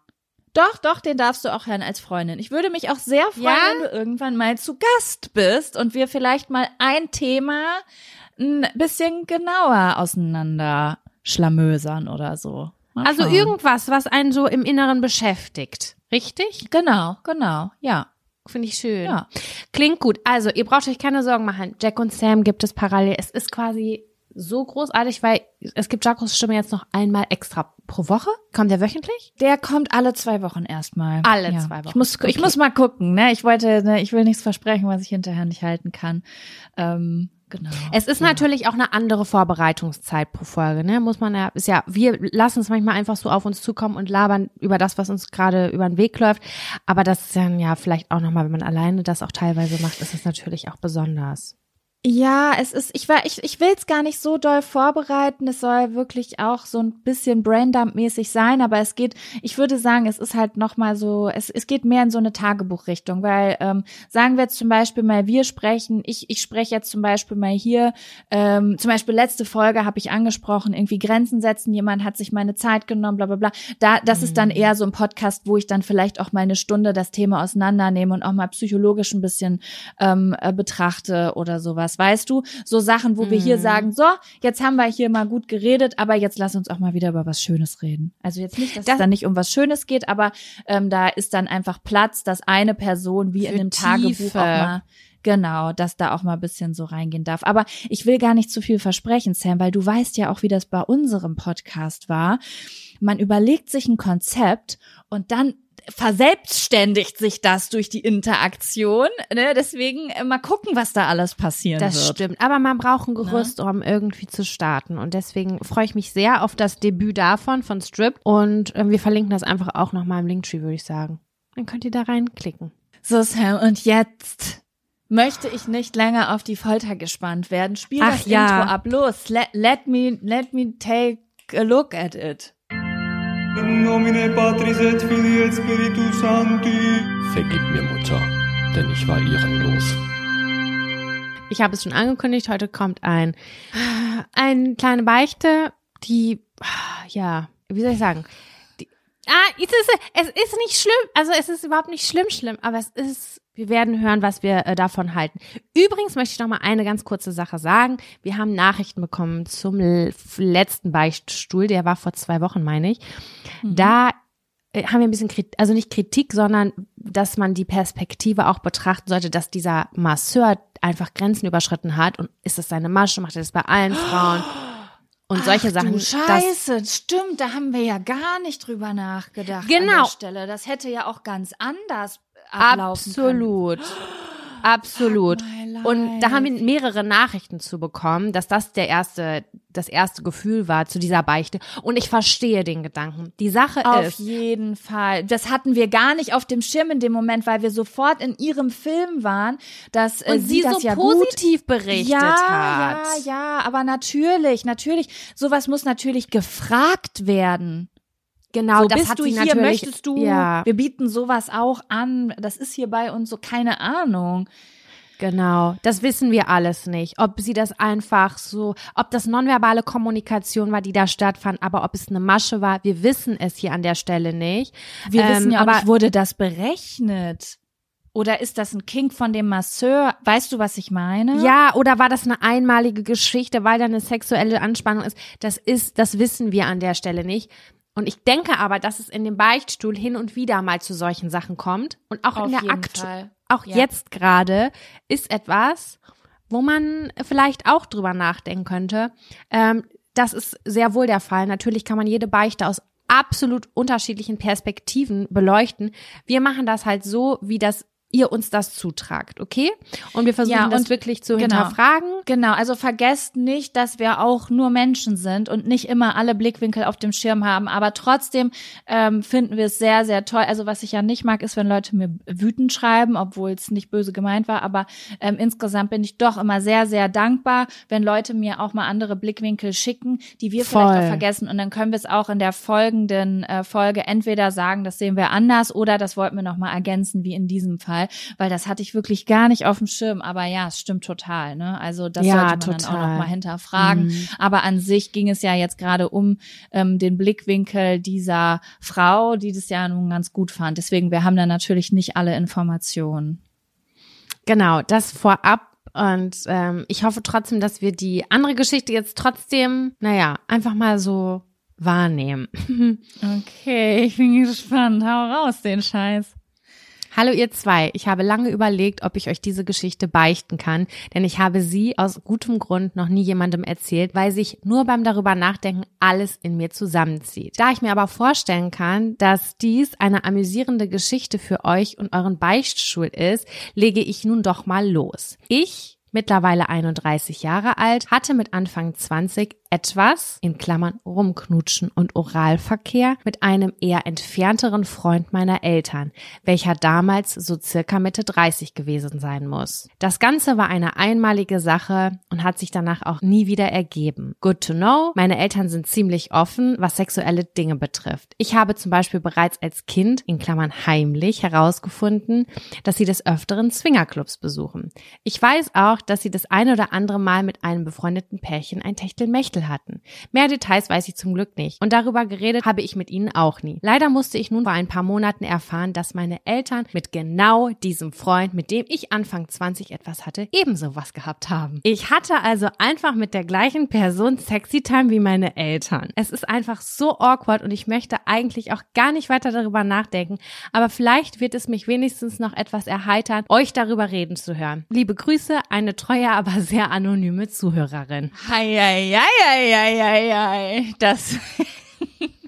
Doch, doch, den darfst du auch hören als Freundin. Ich würde mich auch sehr freuen, Ja? wenn du irgendwann mal zu Gast bist und wir vielleicht mal ein Thema ein bisschen genauer auseinander schlamösern oder so. Mal Also schauen. irgendwas, was einen so im Inneren beschäftigt. Richtig? Genau, genau, ja. Finde ich schön. Ja. Klingt gut. Also, ihr braucht euch keine Sorgen machen. Jack und Sam gibt es parallel. Es ist quasi so großartig, weil es gibt Jacos Stimme jetzt noch einmal extra pro Woche. Kommt der wöchentlich? Der kommt alle zwei Wochen erstmal. Alle ja. zwei Wochen. Ich muss, ich Okay. muss mal gucken, ne? Ich wollte, ne, ich will nichts versprechen, was ich hinterher nicht halten kann. Ähm, genau. Es ist ja. natürlich auch eine andere Vorbereitungszeit pro Folge, ne? Muss man ja, ist ja, wir lassen es manchmal einfach so auf uns zukommen und labern über das, was uns gerade über den Weg läuft. Aber das ist dann ja vielleicht auch nochmal, wenn man alleine das auch teilweise macht, ist es natürlich auch besonders. Ja, es ist, ich war, ich, ich will es gar nicht so doll vorbereiten. Es soll wirklich auch so ein bisschen Braindump-mäßig sein, aber es geht, ich würde sagen, es ist halt nochmal so, es, es geht mehr in so eine Tagebuchrichtung, weil ähm, sagen wir jetzt zum Beispiel mal, wir sprechen, ich, ich spreche jetzt zum Beispiel mal hier, ähm, zum Beispiel letzte Folge habe ich angesprochen, irgendwie Grenzen setzen, jemand hat sich meine Zeit genommen, bla bla bla. Da, das ist dann eher so ein Podcast, wo ich dann vielleicht auch mal eine Stunde das Thema auseinandernehme und auch mal psychologisch ein bisschen ähm, äh, betrachte oder sowas. Weißt du, so Sachen, wo wir hier Mhm. sagen, so, jetzt haben wir hier mal gut geredet, aber jetzt lass uns auch mal wieder über was Schönes reden. Also jetzt nicht, dass Das- es dann nicht um was Schönes geht, aber ähm, da ist dann einfach Platz, dass eine Person wie in einem Tagebuch Tiefe. auch mal Genau, dass da auch mal ein bisschen so reingehen darf. Aber ich will gar nicht zu viel versprechen, Sam, weil du weißt ja auch, wie das bei unserem Podcast war. Man überlegt sich ein Konzept und dann verselbstständigt sich das durch die Interaktion. Ne? Deswegen äh, mal gucken, was da alles passieren Das wird. stimmt. Aber man braucht ein Gerüst, um irgendwie zu starten. Und deswegen freue ich mich sehr auf das Debüt davon, von Strip. Und äh, wir verlinken das einfach auch nochmal im Linktree, würde ich sagen. Dann könnt ihr da reinklicken. So, Sam, und jetzt möchte ich nicht länger auf die Folter gespannt werden. Spiel Ach das ja. Intro ab. Los, let, let me, let me take a look at it. In nomine Patris et Filii et Spiritus Sancti. Vergib mir, Mutter, denn ich war ehrenlos. Ich habe es schon angekündigt, heute kommt ein, eine kleine Beichte, die, ja, wie soll ich sagen? Die, ah, es ist, es ist nicht schlimm, also es ist überhaupt nicht schlimm, schlimm, aber es ist, wir werden hören, was wir äh, davon halten. Übrigens möchte ich noch mal eine ganz kurze Sache sagen. Wir haben Nachrichten bekommen zum letzten Beichtstuhl, der war vor zwei Wochen, meine ich. Da äh, haben wir ein bisschen Kritik, also nicht Kritik, sondern dass man die Perspektive auch betrachten sollte, dass dieser Masseur einfach Grenzen überschritten hat und ist das seine Masche, macht er das bei allen Frauen (gasps) und solche Ach, Sachen. Du das, Scheiße, stimmt, da haben wir ja gar nicht drüber nachgedacht. An Genau. der Stelle. Das hätte ja auch ganz anders ablaufen absolut. Absolut. my Und da haben wir mehrere Nachrichten zu bekommen, dass das der erste, das erste Gefühl war zu dieser Beichte. Und ich verstehe den Gedanken. Die Sache Auf ist, jeden Fall. Das hatten wir gar nicht auf dem Schirm in dem Moment, weil wir sofort in ihrem Film waren, dass äh, und sie sie das so ja gut positiv berichtet ja, hat. Ja, ja, aber natürlich, natürlich, sowas muss natürlich gefragt werden. Genau, so, das bist hat du sie hier, möchtest du, Ja, wir bieten sowas auch an, das ist hier bei uns so, keine Ahnung. genau. Das wissen wir alles nicht. Ob sie das einfach so, ob das nonverbale Kommunikation war, die da stattfand, aber ob es eine Masche war, wir wissen es hier an der Stelle nicht. Wir Ähm, wissen ja auch aber nicht, wurde das berechnet? Oder ist das ein Kink von dem Masseur? Weißt du, was ich meine? Ja, oder war das eine einmalige Geschichte, weil da eine sexuelle Anspannung ist? Das ist, das wissen wir an der Stelle nicht. Und ich denke aber, dass es in dem Beichtstuhl hin und wieder mal zu solchen Sachen kommt. Und auch Auf in der jeden Akt, Fall. auch Ja. jetzt gerade ist etwas, wo man vielleicht auch drüber nachdenken könnte. Ähm, das ist sehr wohl der Fall. Natürlich kann man jede Beichte aus absolut unterschiedlichen Perspektiven beleuchten. Wir machen das halt so, wie das ihr uns das zutragt, okay? Und wir versuchen Ja, das und- wirklich zu genau. hinterfragen. Genau, also vergesst nicht, dass wir auch nur Menschen sind und nicht immer alle Blickwinkel auf dem Schirm haben. Aber trotzdem ähm, finden wir es sehr, sehr toll. Also was ich ja nicht mag, ist, wenn Leute mir wütend schreiben, obwohl es nicht böse gemeint war. Aber ähm, insgesamt bin ich doch immer sehr, sehr dankbar, wenn Leute mir auch mal andere Blickwinkel schicken, die wir vielleicht Voll. auch vergessen. Und dann können wir es auch in der folgenden äh, Folge entweder sagen, das sehen wir anders, oder das wollten wir noch mal ergänzen, wie in diesem Fall, weil das hatte ich wirklich gar nicht auf dem Schirm. Aber ja, es stimmt total. Ne? Also das Ja, sollte man dann auch total. noch mal hinterfragen. Mhm. Aber an sich ging es ja jetzt gerade um ähm, den Blickwinkel dieser Frau, die das ja nun ganz gut fand. Deswegen, wir haben da natürlich nicht alle Informationen. Genau, das vorab. Und ähm, ich hoffe trotzdem, dass wir die andere Geschichte jetzt trotzdem, naja, einfach mal so wahrnehmen. (laughs) Okay, ich bin gespannt. Hau raus, den Scheiß. Hallo ihr zwei, ich habe lange überlegt, ob ich euch diese Geschichte beichten kann, denn ich habe sie aus gutem Grund noch nie jemandem erzählt, weil sich nur beim darüber nachdenken alles in mir zusammenzieht. Da ich mir aber vorstellen kann, dass dies eine amüsierende Geschichte für euch und euren Beichtstuhl ist, lege ich nun doch mal los. Ich Mittlerweile 31 Jahre alt, hatte mit Anfang 20 etwas, in Klammern Rumknutschen und Oralverkehr, mit einem eher entfernteren Freund meiner Eltern, welcher damals so circa Mitte 30 gewesen sein muss. Das Ganze war eine einmalige Sache und hat sich danach auch nie wieder ergeben. Good to know, meine Eltern sind ziemlich offen, was sexuelle Dinge betrifft. Ich habe zum Beispiel bereits als Kind, in Klammern heimlich, herausgefunden, dass sie des Öfteren Swingerclubs besuchen. Ich weiß auch, dass sie das eine oder andere Mal mit einem befreundeten Pärchen ein Techtelmechtel hatten. Mehr Details weiß ich zum Glück nicht. Und darüber geredet habe ich mit ihnen auch nie. Leider musste ich nun vor ein paar Monaten erfahren, dass meine Eltern mit genau diesem Freund, mit dem ich Anfang 20 etwas hatte, ebenso was gehabt haben. Ich hatte also einfach mit der gleichen Person Sexy Time wie meine Eltern. Es ist einfach so awkward und ich möchte eigentlich auch gar nicht weiter darüber nachdenken, aber vielleicht wird es mich wenigstens noch etwas erheitern, euch darüber reden zu hören. Liebe Grüße, eine treue, aber sehr anonyme Zuhörerin. Hei, hei, hei, hei, hei, hei. Das, (laughs)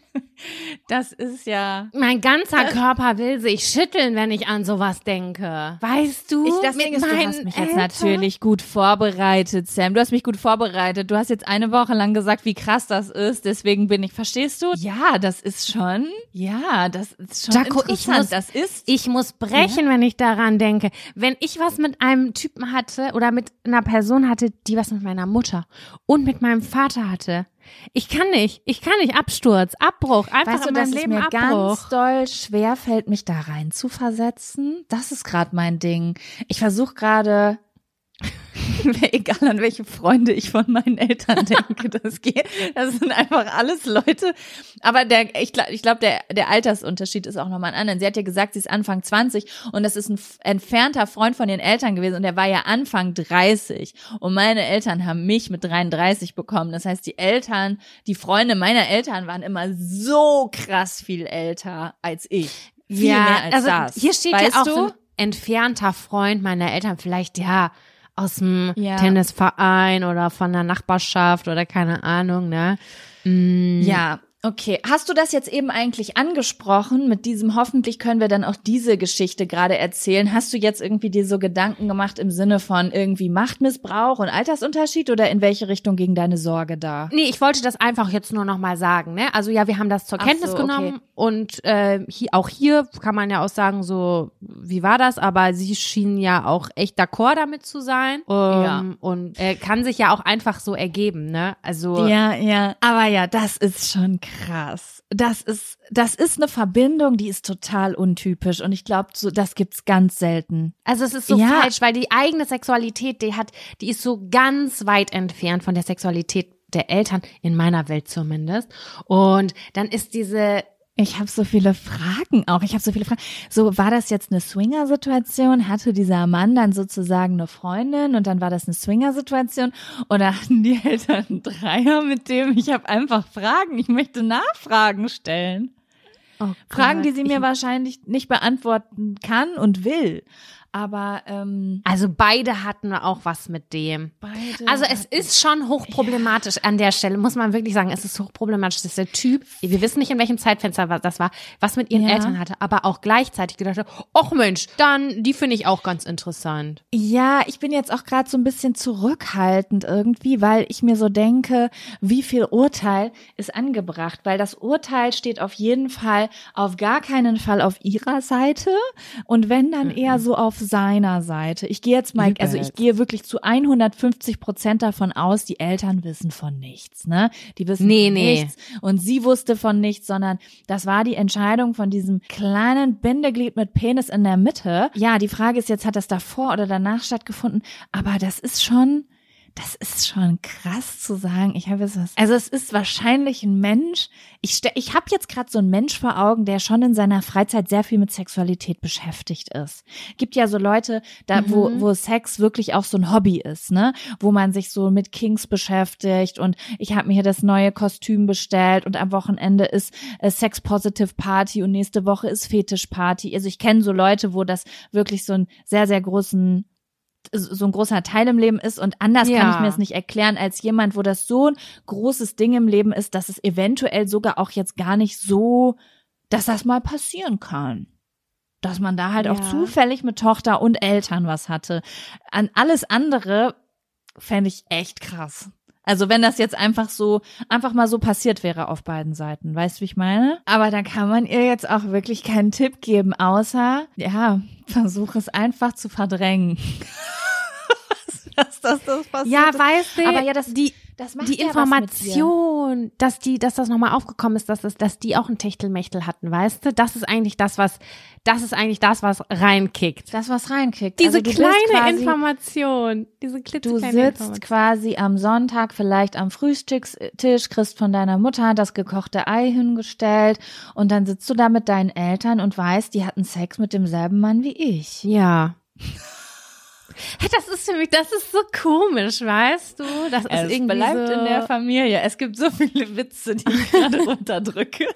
das ist ja. Mein ganzer Körper will sich schütteln, wenn ich an sowas denke. Weißt du? Ich, Ding ist, du hast mich jetzt Eltern? natürlich gut vorbereitet, Sam. Du hast mich gut vorbereitet. Du hast jetzt eine Woche lang gesagt, wie krass das ist. Deswegen bin ich, verstehst du? Ja, das ist schon, ja, das ist schon Jaco, ich muss, das ist, ich muss brechen, wenn ich daran denke. Wenn ich was mit einem Typen hatte oder mit einer Person hatte, die was mit meiner Mutter und mit meinem Vater hatte. Ich kann nicht, ich kann nicht Absturz, Abbruch, einfach weißt du, in dass meinem es Leben mir Abbruch. ganz doll schwer fällt, mich da rein zu versetzen. Das ist gerade mein Ding. Ich versuche gerade, (laughs) egal an welche Freunde ich von meinen Eltern (laughs) denke, das geht. Das sind einfach alles Leute. Aber der, ich glaube, ich glaub, der, der Altersunterschied ist auch nochmal ein anderer. Sie hat ja gesagt, sie ist Anfang 20 und das ist ein entfernter Freund von ihren Eltern gewesen und der war ja Anfang 30. Und meine Eltern haben mich mit 33 bekommen. Das heißt, die Eltern, die Freunde meiner Eltern waren immer so krass viel älter als ich. Viel mehr als also das. hier steht weißt ja auch du? so ein entfernter Freund meiner Eltern, vielleicht ja aus dem Ja. Tennisverein oder von der Nachbarschaft oder keine Ahnung, ne? Mm, Ja, okay. Hast du das jetzt eben eigentlich angesprochen mit diesem, hoffentlich können wir dann auch diese Geschichte gerade erzählen? Hast du jetzt irgendwie dir so Gedanken gemacht im Sinne von irgendwie Machtmissbrauch und Altersunterschied oder in welche Richtung ging deine Sorge da? Nee, ich wollte das einfach jetzt nur noch mal sagen, ne? Also ja, wir haben das zur Ach Kenntnis so, genommen okay. und äh, hier, auch hier kann man ja auch sagen, so wie war das? Aber sie schien ja auch echt d'accord damit zu sein ähm, Ja. und äh, kann sich ja auch einfach so ergeben, ne? Also Ja, ja. Aber ja, das ist schon krass. Das ist, das ist eine Verbindung, die ist total untypisch und ich glaube, so, das gibt's ganz selten. Also es ist so Ja. falsch, weil die eigene Sexualität, die hat, die ist so ganz weit entfernt von der Sexualität der Eltern, in meiner Welt zumindest. Und dann ist diese, Ich habe so viele Fragen auch. Ich habe so viele Fragen. So, war das jetzt eine Swinger-Situation? Hatte dieser Mann dann sozusagen eine Freundin und dann war das eine Swinger-Situation? Oder hatten die Eltern einen Dreier mit dem? Ich habe einfach Fragen. Ich möchte Nachfragen stellen. oh Fragen, die sie ich- mir wahrscheinlich nicht beantworten kann und will. Aber ähm, Also beide hatten auch was mit dem. beide. Also es ist schon hochproblematisch an der Stelle, muss man wirklich sagen. Es ist hochproblematisch, dass der Typ, wir wissen nicht, in welchem Zeitfenster das war, was mit ihren Ja. Eltern hatte, aber auch gleichzeitig gedacht hat, ach Mensch, dann, die finde ich auch ganz interessant. Ja, ich bin jetzt auch gerade so ein bisschen zurückhaltend irgendwie, weil ich mir so denke, wie viel Urteil ist angebracht, weil das Urteil steht auf jeden Fall auf gar keinen Fall auf ihrer Seite und wenn dann eher so auf seiner Seite. Ich gehe jetzt mal, also ich gehe wirklich zu 150 Prozent davon aus, die Eltern wissen von nichts, ne? Die wissen Nee, von nee. nichts und sie wusste von nichts, sondern das war die Entscheidung von diesem kleinen Bindeglied mit Penis in der Mitte. Ja, die Frage ist jetzt, hat das davor oder danach stattgefunden? Aber das ist schon, das ist schon krass zu sagen. Ich habe jetzt was. Also es ist wahrscheinlich ein Mensch. Ich ich habe jetzt gerade so einen Mensch vor Augen, der schon in seiner Freizeit sehr viel mit Sexualität beschäftigt ist. Gibt ja so Leute, da wo Mhm. wo Sex wirklich auch so ein Hobby ist, ne? Wo man sich so mit Kings beschäftigt und ich habe mir hier das neue Kostüm bestellt und am Wochenende ist äh, Sex Positive Party und nächste Woche ist Fetisch Party. Also ich kenne so Leute, wo das wirklich so einen sehr sehr großen so ein großer Teil im Leben ist und anders kann Ja. ich mir es nicht erklären als jemand, wo das so ein großes Ding im Leben ist, dass es eventuell sogar auch jetzt gar nicht so, dass das mal passieren kann. Dass man da halt auch Ja. zufällig mit Tochter und Eltern was hatte. An alles andere fände ich echt krass. Also wenn das jetzt einfach so, einfach mal so passiert wäre auf beiden Seiten, weißt du, wie ich meine? Aber da kann man ihr jetzt auch wirklich keinen Tipp geben, außer, ja, versuch es einfach zu verdrängen. (laughs) dass, dass das passiert Ja, weißt du, Aber ja, das, die, die ja. Information, dass die, dass das nochmal aufgekommen ist, dass, das, dass die auch ein Techtelmechtel hatten, weißt du? Das ist eigentlich das, was, das ist eigentlich das, was reinkickt. Das, was reinkickt. Diese Also du kleine quasi, Information, diese Du klitzekleine sitzt Information. quasi am Sonntag vielleicht am Frühstückstisch, kriegst von deiner Mutter das gekochte Ei hingestellt und dann sitzt du da mit deinen Eltern und weißt, die hatten Sex mit demselben Mann wie ich. Ja. Das ist für mich, das ist so komisch, weißt du? Das ist irgendwie so, Familie. Es gibt so viele Witze, die ich gerade (laughs) runterdrücke.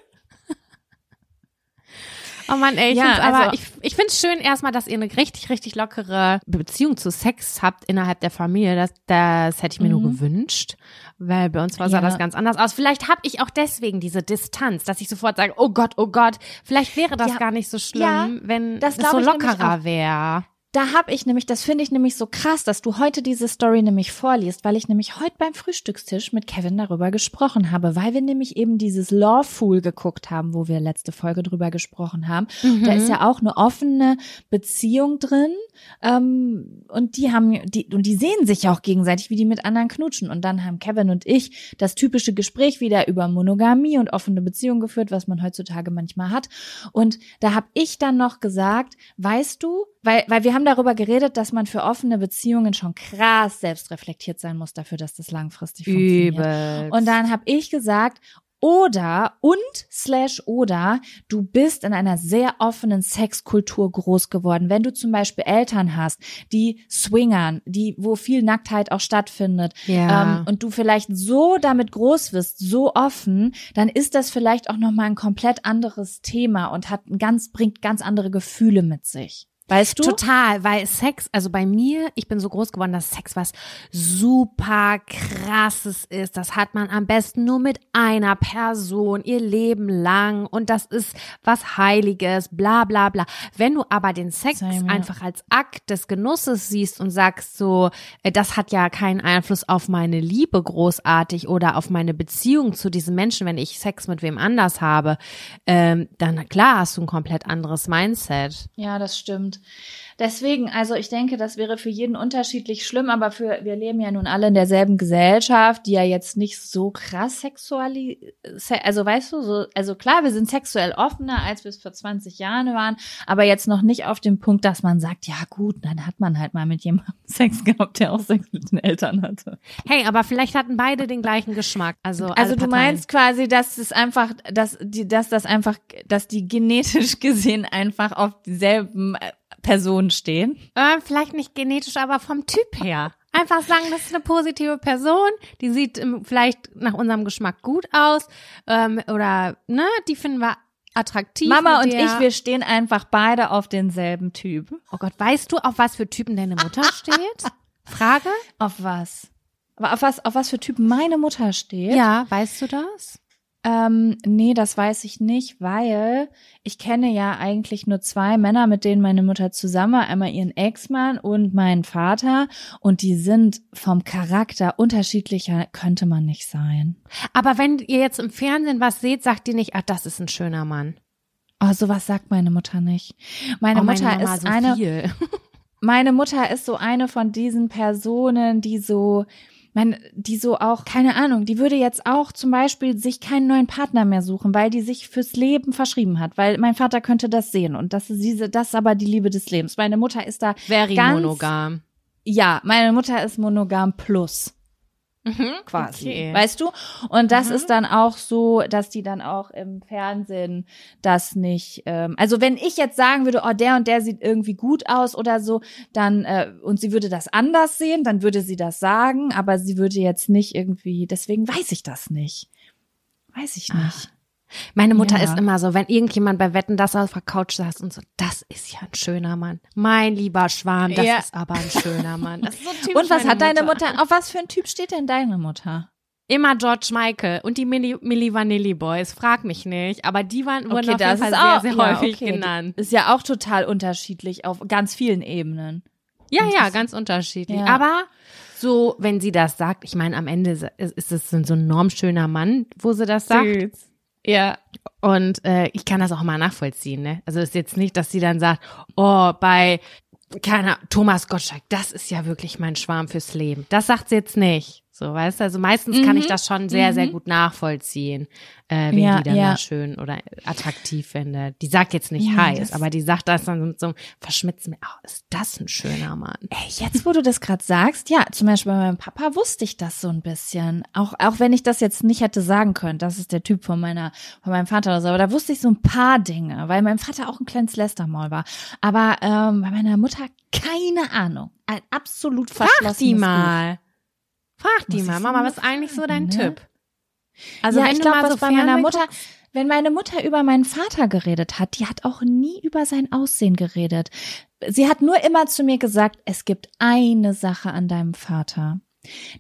Oh Mann, ey, ich Ja, aber also- ich, ich find's schön erstmal, dass ihr eine richtig, richtig lockere Beziehung zu Sex habt innerhalb der Familie. Das, das hätte ich mir nur Mhm. gewünscht, weil bei uns war sah Ja. das ganz anders aus. Vielleicht habe ich auch deswegen diese Distanz, dass ich sofort sage, oh Gott, oh Gott, vielleicht wäre das Ja. gar nicht so schlimm, wenn das es so lockerer wäre. Da hab ich nämlich, das finde ich nämlich so krass, dass du heute diese Story nämlich vorliest, weil ich nämlich heute beim Frühstückstisch mit Kevin darüber gesprochen habe, weil wir nämlich eben dieses Lawful geguckt haben, wo wir letzte Folge drüber gesprochen haben. Da ist ja auch eine offene Beziehung drin ähm, und die haben die und die sehen sich auch gegenseitig, wie die mit anderen knutschen. Und dann haben Kevin und ich das typische Gespräch wieder über Monogamie und offene Beziehung geführt, was man heutzutage manchmal hat. Und da habe ich dann noch gesagt, weißt du, weil, weil wir haben darüber geredet, dass man für offene Beziehungen schon krass selbstreflektiert sein muss dafür, dass das langfristig funktioniert. Übel. Und dann habe ich gesagt, oder und slash oder du bist in einer sehr offenen Sexkultur groß geworden. Wenn du zum Beispiel Eltern hast, die swingern, die wo viel Nacktheit auch stattfindet, Ja. ähm, und du vielleicht so damit groß wirst, so offen, dann ist das vielleicht auch noch mal ein komplett anderes Thema und hat ein ganz bringt ganz andere Gefühle mit sich. Weißt du? Total, weil Sex, also bei mir, ich bin so groß geworden, dass Sex was super krasses ist. Das hat man am besten nur mit einer Person ihr Leben lang und das ist was Heiliges, bla bla bla. Wenn du aber den Sex Same, einfach als Akt des Genusses siehst und sagst so, äh, das hat ja keinen Einfluss auf meine Liebe großartig oder auf meine Beziehung zu diesem Menschen, wenn ich Sex mit wem anders habe, ähm, dann klar hast du ein komplett anderes Mindset. Ja, das stimmt. Deswegen, also ich denke, das wäre für jeden unterschiedlich schlimm, aber für wir leben ja nun alle in derselben Gesellschaft, die ja jetzt nicht so krass sexuali, se- also weißt du, so, also klar, wir sind sexuell offener, als wir es vor 20 Jahren waren, aber jetzt noch nicht auf dem Punkt, dass man sagt, ja gut, dann hat man halt mal mit jemandem (laughs) Sex gehabt, der auch Sex mit den Eltern hatte. Hey, aber vielleicht hatten beide den gleichen Geschmack. Also, Also du meinst quasi, dass es einfach, dass die, dass das einfach, dass die genetisch (laughs) gesehen einfach auf dieselben äh, Personen stehen? Äh, vielleicht nicht genetisch, aber vom Typ her. Einfach sagen, das ist eine positive Person, die sieht ähm, vielleicht nach unserem Geschmack gut aus ähm, oder ne, die finden wir attraktiv. Mama und ich, wir stehen einfach beide auf denselben Typ. Oh Gott, weißt du, auf was für Typen deine Mutter (laughs) steht? Frage? Auf was? Aber auf was, auf was für Typen meine Mutter steht? Ja, weißt du das? Ähm, nee, das weiß ich nicht, weil ich kenne ja eigentlich nur zwei Männer, mit denen meine Mutter zusammen war. Einmal ihren Ex-Mann und meinen Vater. Und die sind vom Charakter unterschiedlicher, könnte man nicht sein. Aber wenn ihr jetzt im Fernsehen was seht, sagt ihr nicht, ach, das ist ein schöner Mann. Oh, sowas sagt meine Mutter nicht. Meine oh, meine Mutter Mama ist so eine, (laughs) meine Mutter ist so eine von diesen Personen, die so, mein, die so auch, keine Ahnung, die würde jetzt auch zum Beispiel sich keinen neuen Partner mehr suchen, weil die sich fürs Leben verschrieben hat, weil mein Vater könnte das sehen und das ist diese, das ist aber die Liebe des Lebens. Meine Mutter ist da Very ganz, monogam. ja, meine Mutter ist monogam plus quasi, okay. weißt du? Und das ist dann auch so, dass die dann auch im Fernsehen das nicht, ähm, also wenn ich jetzt sagen würde, oh, der und der sieht irgendwie gut aus oder so, dann, äh, und sie würde das anders sehen, dann würde sie das sagen, aber sie würde jetzt nicht irgendwie, deswegen weiß ich das nicht. Weiß ich nicht. Meine Mutter Ja. ist immer so, wenn irgendjemand bei Wetten das auf der Couch saß und so, das ist ja ein schöner Mann. Mein lieber Schwarm, das Ja. ist aber ein schöner Mann. (laughs) Das ist so Und was hat deine Mutter, auf was für ein Typ steht denn deine Mutter? Immer George Michael und die Milli, Milli Vanilli Boys. Frag mich nicht, aber die waren, wurden auf jeden das Fall ist sehr, auch- sehr ja, häufig okay. genannt. Ist ja auch total unterschiedlich auf ganz vielen Ebenen. Ja, ja, ganz unterschiedlich. Ja. Aber so, wenn sie das sagt, ich meine, am Ende ist ist es so ein normschöner Mann, wo sie das sagt. Ja. Und äh, ich kann das auch mal nachvollziehen, ne? Also ist jetzt nicht, dass sie dann sagt, oh, bei keine Ahnung, Thomas Gottschalk, das ist ja wirklich mein Schwarm fürs Leben. Das sagt sie jetzt nicht. So, weißt du, also meistens kann ich das schon sehr, sehr gut nachvollziehen, äh, wen Ja, die dann ja. da schön oder attraktiv findet. Die sagt jetzt nicht Ja, heiß, aber die sagt das dann mit so einem verschmitzten, oh, ist das ein schöner Mann. Ey, jetzt, wo du das gerade sagst, ja, zum Beispiel bei meinem Papa wusste ich das so ein bisschen. Auch, auch wenn ich das jetzt nicht hätte sagen können, das ist der Typ von meiner, von meinem Vater oder so, aber da wusste ich so ein paar Dinge, weil mein Vater auch ein kleines Lästermaul war. Aber ähm, bei meiner Mutter keine Ahnung. Ein absolut Frag verschlossenes die Buch. Frag die mal, Mama, was ist eigentlich so dein ne? Tipp? Also ja, wenn ich du glaube, mal was so bei meiner Mutter, guckst- wenn meine Mutter über meinen Vater geredet hat, die hat auch nie über sein Aussehen geredet. Sie hat nur immer zu mir gesagt, es gibt eine Sache an deinem Vater.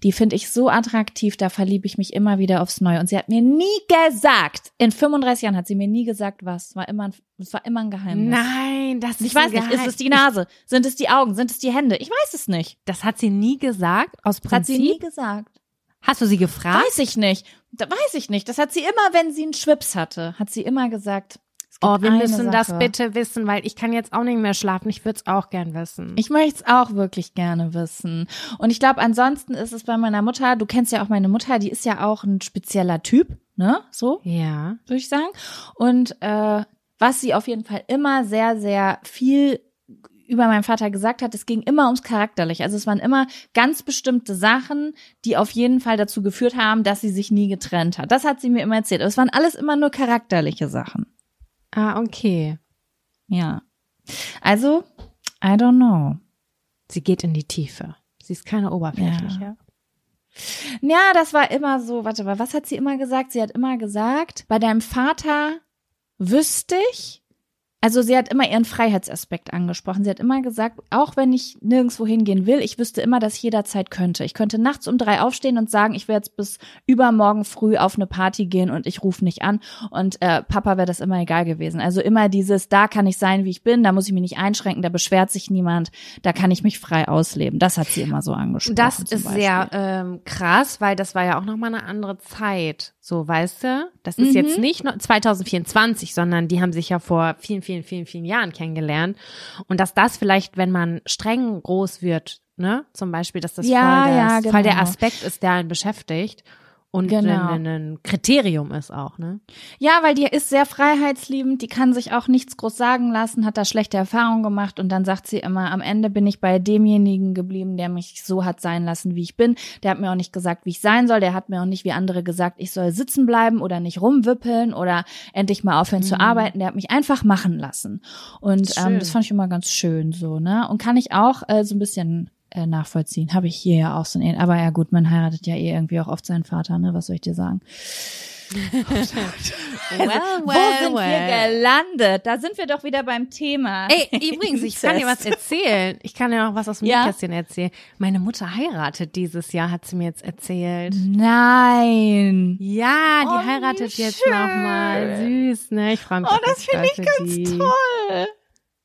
Die finde ich so attraktiv, da verliebe ich mich immer wieder aufs Neue. Und sie hat mir nie gesagt, in 35 Jahren hat sie mir nie gesagt, was. War immer, ein- es war immer ein Geheimnis. Nein, das ist Ich weiß nicht, ist es die Nase? Sind es die Augen? Sind es die Hände? Ich weiß es nicht. Das hat sie nie gesagt, aus Das hat sie nie Prinzip. gesagt. Hast du sie gefragt? Weiß ich nicht. Da weiß ich nicht. Das hat sie immer, wenn sie einen Schwips hatte, hat sie immer gesagt. Oh, wir müssen das Sache. bitte wissen, weil ich kann jetzt auch nicht mehr schlafen. Ich würde es auch gern wissen. Ich möchte es auch wirklich gerne wissen. Und ich glaube, ansonsten ist es bei meiner Mutter, du kennst ja auch meine Mutter, die ist ja auch ein spezieller Typ, ne? So, ja. würde ich sagen. Und äh, was sie auf jeden Fall immer sehr, sehr viel über meinen Vater gesagt hat, es ging immer ums Charakterliche. Also es waren immer ganz bestimmte Sachen, die auf jeden Fall dazu geführt haben, dass sie sich nie getrennt hat. Das hat sie mir immer erzählt. Aber es waren alles immer nur charakterliche Sachen. Ah, okay. Ja. Also, I don't know. Sie geht in die Tiefe. Sie ist keine oberflächliche. Ja, das war immer so, warte mal, was hat sie immer gesagt? Sie hat immer gesagt, bei deinem Vater wüsste ich, also sie hat immer ihren Freiheitsaspekt angesprochen. Sie hat immer gesagt, auch wenn ich nirgendwo hingehen will, ich wüsste immer, dass ich jederzeit könnte. Ich könnte nachts um drei aufstehen und sagen, ich will jetzt bis übermorgen früh auf eine Party gehen und ich rufe nicht an. Und äh, Papa wäre das immer egal gewesen. Also immer dieses, da kann ich sein, wie ich bin, da muss ich mich nicht einschränken, da beschwert sich niemand, da kann ich mich frei ausleben. Das hat sie immer so angesprochen. Das ist Beispiel. sehr ähm, krass, weil das war ja auch nochmal eine andere Zeit. So, weißt du? Das ist Mhm. jetzt nicht nur 2024, sondern die haben sich ja vor vielen, vielen, vielen, vielen Jahren kennengelernt. Und dass das vielleicht, wenn man streng groß wird, ne, zum Beispiel, dass das Ja, voll, das, ja, voll der genau. Aspekt ist, der einen beschäftigt und Genau. ein, ein Kriterium ist auch, ne? Ja, weil die ist sehr freiheitsliebend, die kann sich auch nichts groß sagen lassen, hat da schlechte Erfahrungen gemacht und dann sagt sie immer, am Ende bin ich bei demjenigen geblieben, der mich so hat sein lassen, wie ich bin. Der hat mir auch nicht gesagt, wie ich sein soll, der hat mir auch nicht wie andere gesagt, ich soll sitzen bleiben oder nicht rumwippeln oder endlich mal aufhören zu arbeiten. Der hat mich einfach machen lassen. Und Schön. ähm, das fand ich immer ganz schön so, ne? Und kann ich auch äh, so ein bisschen äh, nachvollziehen. Habe ich hier ja auch so ein, aber ja gut, man heiratet ja eh irgendwie auch oft seinen Vater, ne? Was soll ich dir sagen? (laughs) Well, Wo sind wir gelandet? Da sind wir doch wieder beim Thema. Ey, übrigens, ich kann dir was (laughs) erzählen. Ich kann dir noch was aus dem Ja. Nähkästchen erzählen. Meine Mutter heiratet dieses Jahr, hat sie mir jetzt erzählt. Nein. Ja, die Oh, heiratet jetzt nochmal. Süß, ne? Ich freue mich. Oh, das finde ich ganz die. toll.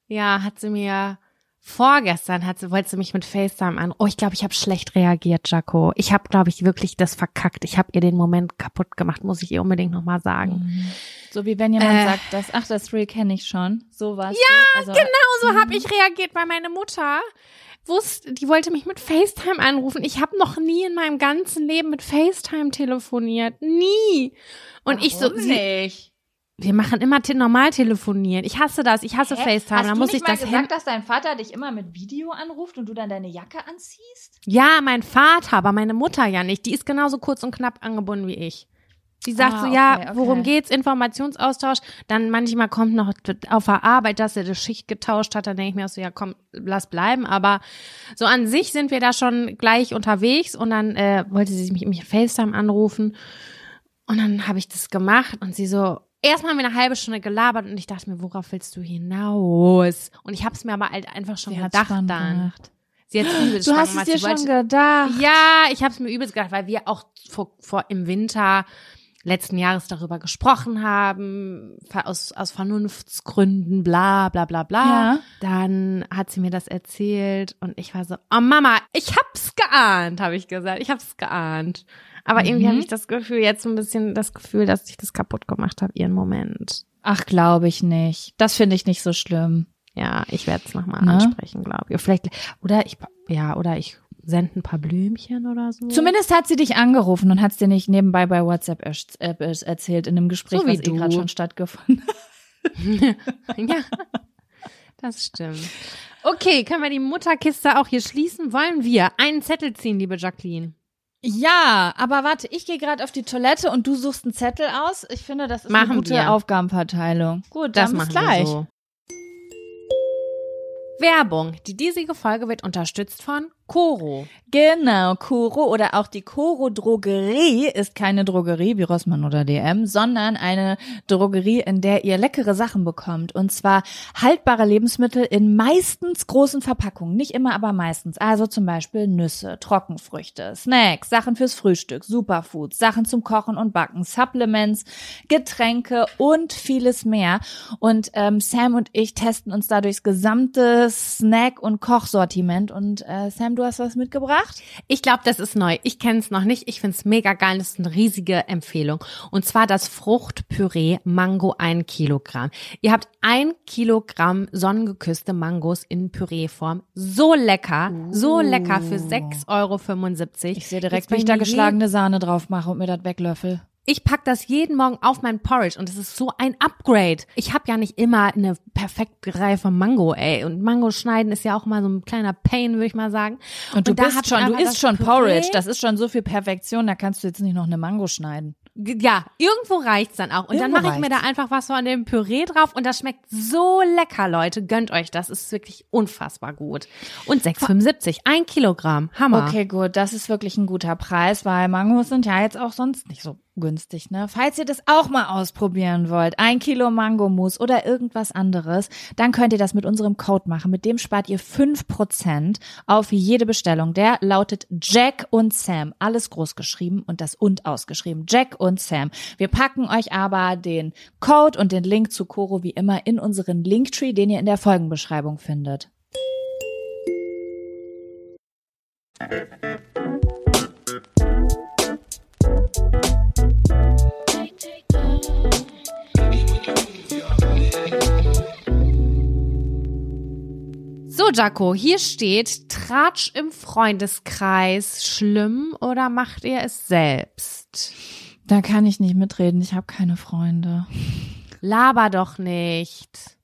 Ja, hat sie mir vorgestern hat sie wollte sie mich mit FaceTime an. Oh, ich glaube, ich habe schlecht reagiert, Jaco. Ich habe, glaube ich, wirklich das verkackt. Ich habe ihr den Moment kaputt gemacht, muss ich ihr unbedingt nochmal sagen. So wie wenn jemand Äh. sagt, das, ach, das Reel kenne ich schon. So was. Ja, also, Genau so habe ich reagiert, weil meine Mutter wusste, die wollte mich mit FaceTime anrufen. Ich habe noch nie in meinem ganzen Leben mit FaceTime telefoniert. Nie. Und ich so, Warum sie, nicht. Wir machen immer te normal telefonieren. Ich hasse das. Ich hasse Hä? FaceTime. Hast Da du muss nicht ich mal das gesagt, hin. dass dein Vater dich immer mit Video anruft und du dann deine Jacke anziehst? Ja, mein Vater, aber meine Mutter ja nicht. Die ist genauso kurz und knapp angebunden wie ich. Die sagt Ah, so, ja, okay, okay. worum geht's? Informationsaustausch. Dann manchmal kommt noch auf der Arbeit, dass er die Schicht getauscht hat. Dann denke ich mir auch so, ja, komm, lass bleiben. Aber so an sich sind wir da schon gleich unterwegs. Und dann äh, wollte sie mich, mich FaceTime anrufen. Und dann habe ich das gemacht und sie so, erstmal haben wir eine halbe Stunde gelabert und ich dachte mir, worauf willst du hinaus? Und ich habe es mir aber halt einfach schon Sie gedacht dann. gemacht. Sie hat übelst Du hast es dir Sie schon gedacht. ja, ich habe es mir übelst gedacht, weil wir auch vor, vor im Winter letzten Jahres darüber gesprochen haben, aus, aus Vernunftsgründen, bla bla bla bla. Ja. Dann hat sie mir das erzählt und ich war so, oh Mama, ich hab's geahnt, habe ich gesagt. Ich hab's geahnt. Aber irgendwie Mhm. habe ich das Gefühl, jetzt so ein bisschen das Gefühl, dass ich das kaputt gemacht habe, ihren Moment. Ach, glaube ich nicht. Das finde ich nicht so schlimm. Ja, ich werde es nochmal Ne? ansprechen, glaube ich. Vielleicht, oder ich, ja, oder ich sende ein paar Blümchen oder so. Zumindest hat sie dich angerufen und hat es dir nicht nebenbei bei WhatsApp äh, erzählt in einem Gespräch, So wie was eh gerade schon stattgefunden hat. (laughs) ja, das stimmt. (laughs) Okay, können wir die Mutterkiste auch hier schließen? Wollen wir einen Zettel ziehen, liebe Jacqueline? Ja, aber warte, ich gehe gerade auf die Toilette und du suchst einen Zettel aus. Ich finde, das ist Machen eine gute wir. Aufgabenverteilung. Gut, Das dann bis gleich. so. Werbung. Die diesige Folge wird unterstützt von Coro. Genau, Koro oder auch die Koro Drogerie ist keine Drogerie wie Rossmann oder DM, sondern eine Drogerie, in der ihr leckere Sachen bekommt. Und zwar haltbare Lebensmittel in meistens großen Verpackungen. Nicht immer, aber meistens. Also zum Beispiel Nüsse, Trockenfrüchte, Snacks, Sachen fürs Frühstück, Superfoods, Sachen zum Kochen und Backen, Supplements, Getränke und vieles mehr. Und ähm, Sam und ich testen uns da durchs gesamte Snack- und Kochsortiment. Und äh, Sam, du hast was mitgebracht? Ich glaube, das ist neu. Ich kenne es noch nicht. Ich finde es mega geil. Das ist eine riesige Empfehlung. Und zwar das Fruchtpüree Mango ein Kilogramm. Ihr habt ein Kilogramm sonnengeküsste Mangos in Püreeform. So lecker. So lecker für 6,75 Euro. Ich sehe direkt, wie ich da geschlagene Sahne drauf mache und mir das weglöffel. Ich pack das jeden Morgen auf mein Porridge und es ist so ein Upgrade. Ich habe ja nicht immer eine perfekt reife Mango, ey. Und Mango schneiden ist ja auch mal so ein kleiner Pain, würde ich mal sagen. Und du da bist schon, du isst schon Püree. Porridge. Das ist schon so viel Perfektion, da kannst du jetzt nicht noch eine Mango schneiden. Ja, irgendwo reicht's dann auch. Und dann Irgendwo mache ich mir da einfach was von dem Püree drauf und das schmeckt so lecker, Leute. Gönnt euch das. ist wirklich unfassbar gut. Und 6,75. Ein Kilogramm. Hammer. Okay, gut, das ist wirklich ein guter Preis, weil Mangos sind ja jetzt auch sonst nicht so günstig, ne? Falls ihr das auch mal ausprobieren wollt, ein Kilo Mangomus oder irgendwas anderes, dann könnt ihr das mit unserem Code machen. Mit dem spart ihr 5% auf jede Bestellung. Der lautet Jack und Sam. Alles groß geschrieben und das und ausgeschrieben. Jack und Sam. Wir packen euch aber den Code und den Link zu Coro wie immer in unseren Linktree, den ihr in der Folgenbeschreibung findet. So, Jaco, hier steht, Tratsch im Freundeskreis. Schlimm oder macht ihr es selbst? Da kann ich nicht mitreden, ich habe keine Freunde. Laber doch nicht.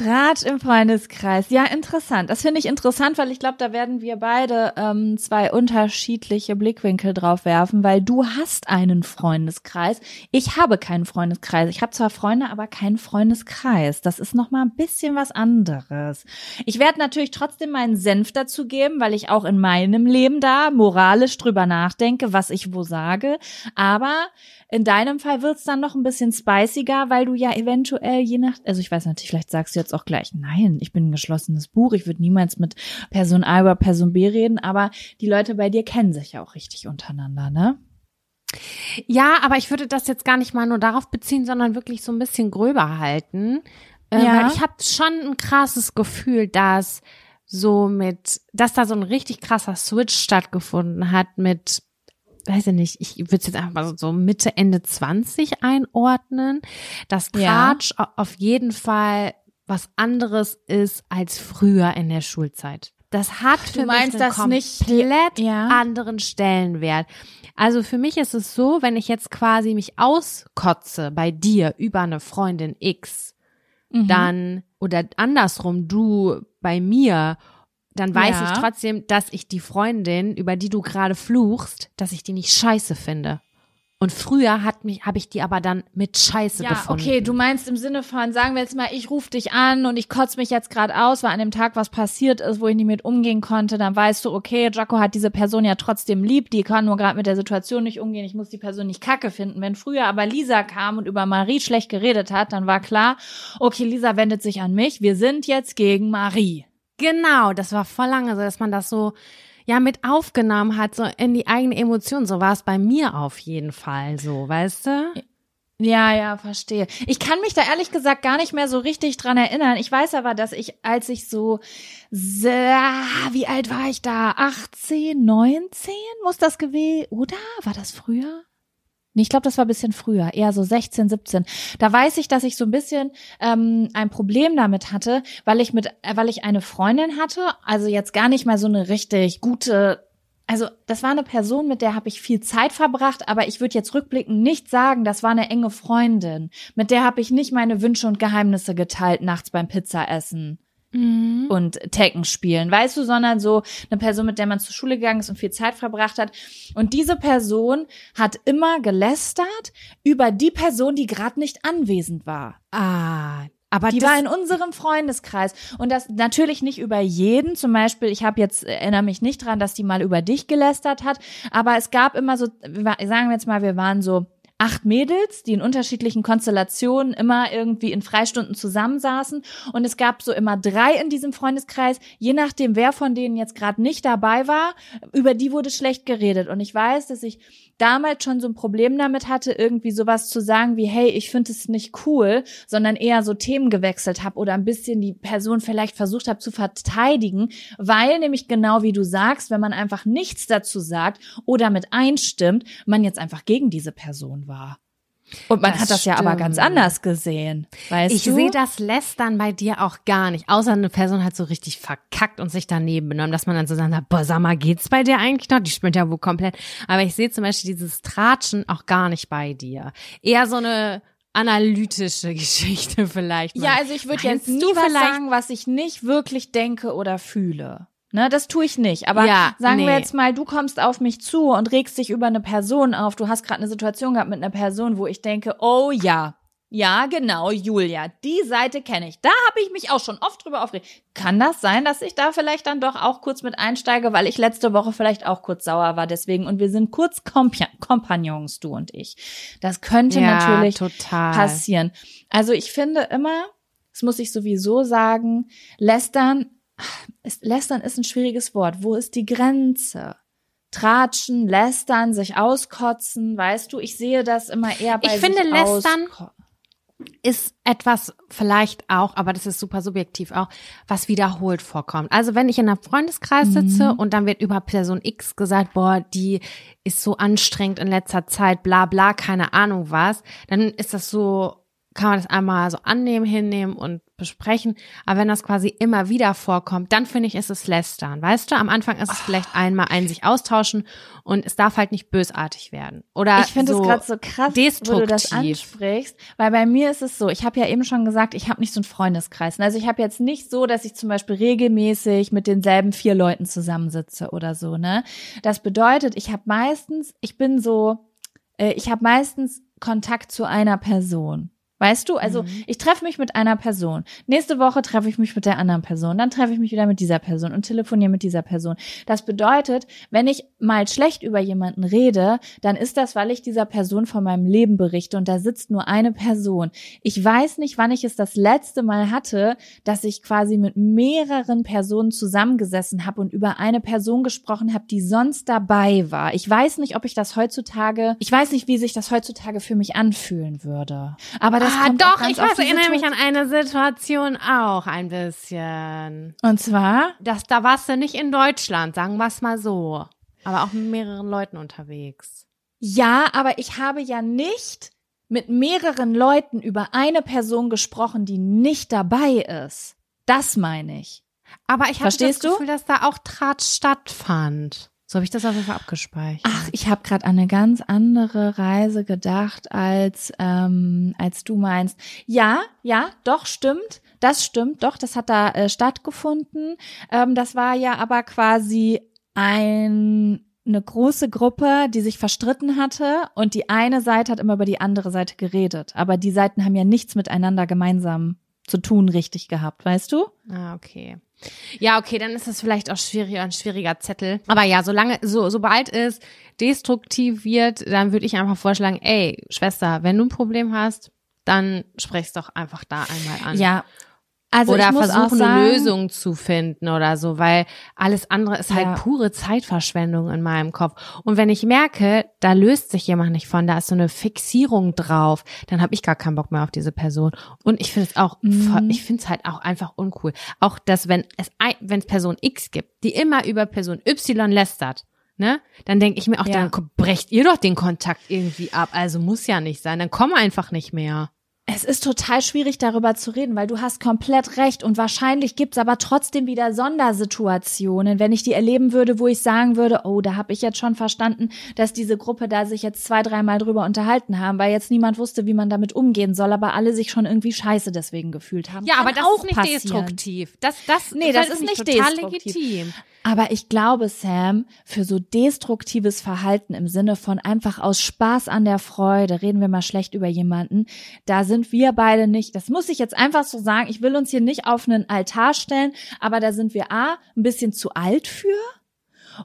Tratsch im Freundeskreis. Ja, interessant. Das finde ich interessant, weil ich glaube, da werden wir beide ähm, zwei unterschiedliche Blickwinkel drauf werfen, weil du hast einen Freundeskreis. Ich habe keinen Freundeskreis. Ich habe zwar Freunde, aber keinen Freundeskreis. Das ist noch mal ein bisschen was anderes. Ich werde natürlich trotzdem meinen Senf dazu geben, weil ich auch in meinem Leben da moralisch drüber nachdenke, was ich wo sage. Aber in deinem Fall wird's dann noch ein bisschen spiciger, weil du ja eventuell je nach, also ich weiß natürlich, vielleicht sagst du jetzt auch gleich, nein, ich bin ein geschlossenes Buch, ich würde niemals mit Person A über Person B reden, aber die Leute bei dir kennen sich ja auch richtig untereinander, ne? Ja, aber ich würde das jetzt gar nicht mal nur darauf beziehen, sondern wirklich so ein bisschen gröber halten. Äh, Ja. Weil ich habe schon ein krasses Gefühl, dass so mit, dass da so ein richtig krasser Switch stattgefunden hat mit, weiß ich nicht, ich würde es jetzt einfach mal so- Mitte, Ende 20 einordnen, dass Ja. Tratsch au- auf jeden Fall was anderes ist als früher in der Schulzeit. Das hat für Du meinst mich einen das nicht die- komplett ja. anderen Stellenwert. Also für mich ist es so, wenn ich jetzt quasi mich auskotze bei dir über eine Freundin X, Mhm. dann oder andersrum du bei mir, dann weiß Ja. ich trotzdem, dass ich die Freundin, über die du gerade fluchst, dass ich die nicht scheiße finde. Und früher hat mich, habe ich die aber dann mit Scheiße Ja, befunden. okay, du meinst im Sinne von, sagen wir jetzt mal, ich rufe dich an und ich kotze mich jetzt gerade aus, weil an dem Tag was passiert ist, wo ich nicht mit umgehen konnte, dann weißt du, okay, Jaco hat diese Person ja trotzdem lieb, die kann nur gerade mit der Situation nicht umgehen, ich muss die Person nicht kacke finden. Wenn früher aber Lisa kam und über Marie schlecht geredet hat, dann war klar, okay, Lisa wendet sich an mich, wir sind jetzt gegen Marie. Genau, das war voll lange so, dass man das so ja mit aufgenommen hat, so in die eigene Emotion. So war es bei mir auf jeden Fall so, weißt du? Ja, ja, verstehe. Ich kann mich da ehrlich gesagt gar nicht mehr so richtig dran erinnern. Ich weiß aber, dass ich, als ich so, sehr, wie alt war ich da? 18, 19 muss das gewesen, oder? War das früher? Ich glaube, das war ein bisschen früher, eher so 16, 17. Da weiß ich, dass ich so ein bisschen ähm, ein Problem damit hatte, weil ich mit, äh, weil ich eine Freundin hatte, also jetzt gar nicht mal so eine richtig gute also das war eine Person, mit der habe ich viel Zeit verbracht, aber ich würde jetzt rückblickend nicht sagen, das war eine enge Freundin. Mit der habe ich nicht meine Wünsche und Geheimnisse geteilt nachts beim Pizzaessen und Tekken spielen, weißt du, sondern so eine Person, mit der man zur Schule gegangen ist und viel Zeit verbracht hat. Und diese Person hat immer gelästert über die Person, die gerade nicht anwesend war. Ah, aber Die war in unserem Freundeskreis und das natürlich nicht über jeden. Zum Beispiel, ich habe jetzt erinnere mich nicht dran, dass die mal über dich gelästert hat, aber es gab immer so, sagen wir jetzt mal, wir waren so acht Mädels, die in unterschiedlichen Konstellationen immer irgendwie in Freistunden zusammensaßen. Und es gab so immer drei in diesem Freundeskreis, je nachdem wer von denen jetzt gerade nicht dabei war, über die wurde schlecht geredet. Und ich weiß, dass ich damals schon so ein Problem damit hatte, irgendwie sowas zu sagen wie, hey, ich finde es nicht cool, sondern eher so Themen gewechselt habe oder ein bisschen die Person vielleicht versucht habe zu verteidigen, weil nämlich genau wie du sagst, wenn man einfach nichts dazu sagt oder mit einstimmt, man jetzt einfach gegen diese Person. Und man Das hat das ja aber ganz stimmt. anders gesehen. Weißt ich sehe das Lästern bei dir auch gar nicht. Außer eine Person hat so richtig verkackt und sich daneben benommen, dass man dann so sagt, boah, sag mal, geht's bei dir eigentlich noch? Die spinnt ja wohl komplett. Aber ich sehe zum Beispiel dieses Tratschen auch gar nicht bei dir. Eher so eine analytische (laughs) Geschichte vielleicht. Ja, also ich würde jetzt nie was sagen, was ich nicht wirklich denke oder fühle. Ne, das tue ich nicht. Aber Ja, sagen wir nee. jetzt mal, du kommst auf mich zu und regst dich über eine Person auf. Du hast gerade eine Situation gehabt mit einer Person, wo ich denke, oh ja, ja, genau, Julia, die Seite kenne ich. Da habe ich mich auch schon oft drüber aufgeregt. Kann das sein, dass ich da vielleicht dann doch auch kurz mit einsteige, weil ich letzte Woche vielleicht auch kurz sauer war deswegen und wir sind kurz Kompa Kompagnons, du und ich. Das könnte Ja, natürlich total. passieren. Also ich finde immer, das muss ich sowieso sagen, lästern, ist, lästern ist ein schwieriges Wort. Wo ist die Grenze? Tratschen, lästern, sich auskotzen, weißt du, ich sehe das immer eher bei Ich finde, lästern ist etwas vielleicht auch, aber das ist super subjektiv auch, was wiederholt vorkommt. Also wenn ich in einem Freundeskreis sitze und dann wird über Person X gesagt, boah, die ist so anstrengend in letzter Zeit, bla bla, keine Ahnung was, dann ist das so, kann man das einmal so annehmen, hinnehmen und besprechen. Aber wenn das quasi immer wieder vorkommt, dann finde ich, ist es lästern. Weißt du, am Anfang ist es vielleicht einmal ein sich austauschen und es darf halt nicht bösartig werden. Oder Ich finde es so gerade so krass, wo du das destruktiv. ansprichst, weil bei mir ist es so, ich habe ja eben schon gesagt, ich habe nicht so einen Freundeskreis. Also ich habe jetzt nicht so, dass ich zum Beispiel regelmäßig mit denselben vier Leuten zusammensitze oder so, ne? Das bedeutet, ich habe meistens, ich bin so, äh, ich habe meistens Kontakt zu einer Person. Weißt du, also ich treffe mich mit einer Person. Nächste Woche treffe ich mich mit der anderen Person. Dann treffe ich mich wieder mit dieser Person und telefoniere mit dieser Person. Das bedeutet, wenn ich mal schlecht über jemanden rede, dann ist das, weil ich dieser Person von meinem Leben berichte und da sitzt nur eine Person. Ich weiß nicht, wann ich es das letzte Mal hatte, dass ich quasi mit mehreren Personen zusammengesessen habe und über eine Person gesprochen habe, die sonst dabei war. Ich weiß nicht, ob ich das heutzutage, ich weiß nicht, wie sich das heutzutage für mich anfühlen würde. Aber das ah, doch, ich weiß, erinnere mich an eine Situation auch ein bisschen. Und zwar, Das, da warst du nicht in Deutschland, sagen wir es mal so. Aber auch mit mehreren Leuten unterwegs. ja, aber ich habe ja nicht mit mehreren Leuten über eine Person gesprochen, die nicht dabei ist. Das meine ich. Aber ich hatte Verstehst das du? Gefühl, dass da auch Tratsch stattfand. So habe ich das auf jeden Fall abgespeichert. Ach, ich habe gerade an eine ganz andere Reise gedacht, als ähm, als du meinst. Ja, ja, doch stimmt. Das stimmt, doch, das hat da äh, stattgefunden. Ähm, das war ja aber quasi ein eine große Gruppe, die sich verstritten hatte und die eine Seite hat immer über die andere Seite geredet. Aber die Seiten haben ja nichts miteinander gemeinsam zu tun richtig gehabt, weißt du? Ah, okay. Ja, okay, dann ist das vielleicht auch schwieriger, ein schwieriger Zettel. Aber ja, solange, so, sobald es destruktiv wird, dann würde ich einfach vorschlagen, ey, Schwester, wenn du ein Problem hast, dann sprech's doch einfach da einmal an. Ja. Also oder versuchen, sagen, eine Lösung zu finden oder so, weil alles andere ist halt Ja. pure Zeitverschwendung in meinem Kopf. Und wenn ich merke, da löst sich jemand nicht von, da ist so eine Fixierung drauf, dann habe ich gar keinen Bock mehr auf diese Person. Und ich finde es auch, Mhm. ich finde es halt auch einfach uncool. Auch, dass wenn es wenn es Person X gibt, die immer über Person Y lästert, ne, dann denke ich mir auch, Ja. dann brecht ihr doch den Kontakt irgendwie ab. Also muss ja nicht sein, dann komm einfach nicht mehr. Es ist total schwierig, darüber zu reden, weil du hast komplett recht und wahrscheinlich gibt's aber trotzdem wieder Sondersituationen, wenn ich die erleben würde, wo ich sagen würde, oh, da habe ich jetzt schon verstanden, dass diese Gruppe da sich jetzt zwei, dreimal drüber unterhalten haben, weil jetzt niemand wusste, wie man damit umgehen soll, aber alle sich schon irgendwie scheiße deswegen gefühlt haben. Ja, Kann aber das auch ist nicht passieren. destruktiv. Das, das, Nee, das finde ist ich nicht total destruktiv. legitim. Aber ich glaube, Sam, für so destruktives Verhalten im Sinne von einfach aus Spaß an der Freude, reden wir mal schlecht über jemanden, da sind wir beide nicht, das muss ich jetzt einfach so sagen, ich will uns hier nicht auf einen Altar stellen, aber da sind wir A, ein bisschen zu alt für.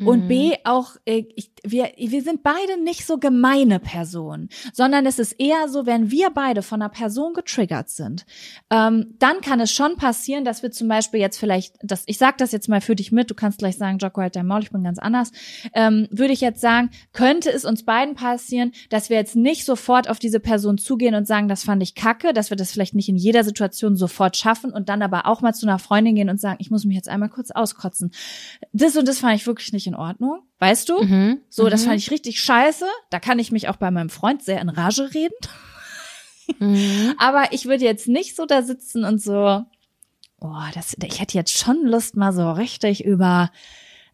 Und B, auch, äh, ich, wir, wir sind beide nicht so gemeine Personen, sondern es ist eher so, wenn wir beide von einer Person getriggert sind, ähm, dann kann es schon passieren, dass wir zum Beispiel jetzt vielleicht, das, ich sag das jetzt mal für dich mit, du kannst gleich sagen, Jocko halt dein Maul, ich bin ganz anders, ähm, würde ich jetzt sagen, könnte es uns beiden passieren, dass wir jetzt nicht sofort auf diese Person zugehen und sagen, das fand ich kacke, dass wir das vielleicht nicht in jeder Situation sofort schaffen und dann aber auch mal zu einer Freundin gehen und sagen, ich muss mich jetzt einmal kurz auskotzen. Das und das fand ich wirklich nicht in Ordnung, weißt du? Mhm. So, das fand ich richtig scheiße. Da kann ich mich auch bei meinem Freund sehr in Rage reden. Mhm. (laughs) Aber ich würde jetzt nicht so da sitzen und so, oh, das, ich hätte jetzt schon Lust, mal so richtig über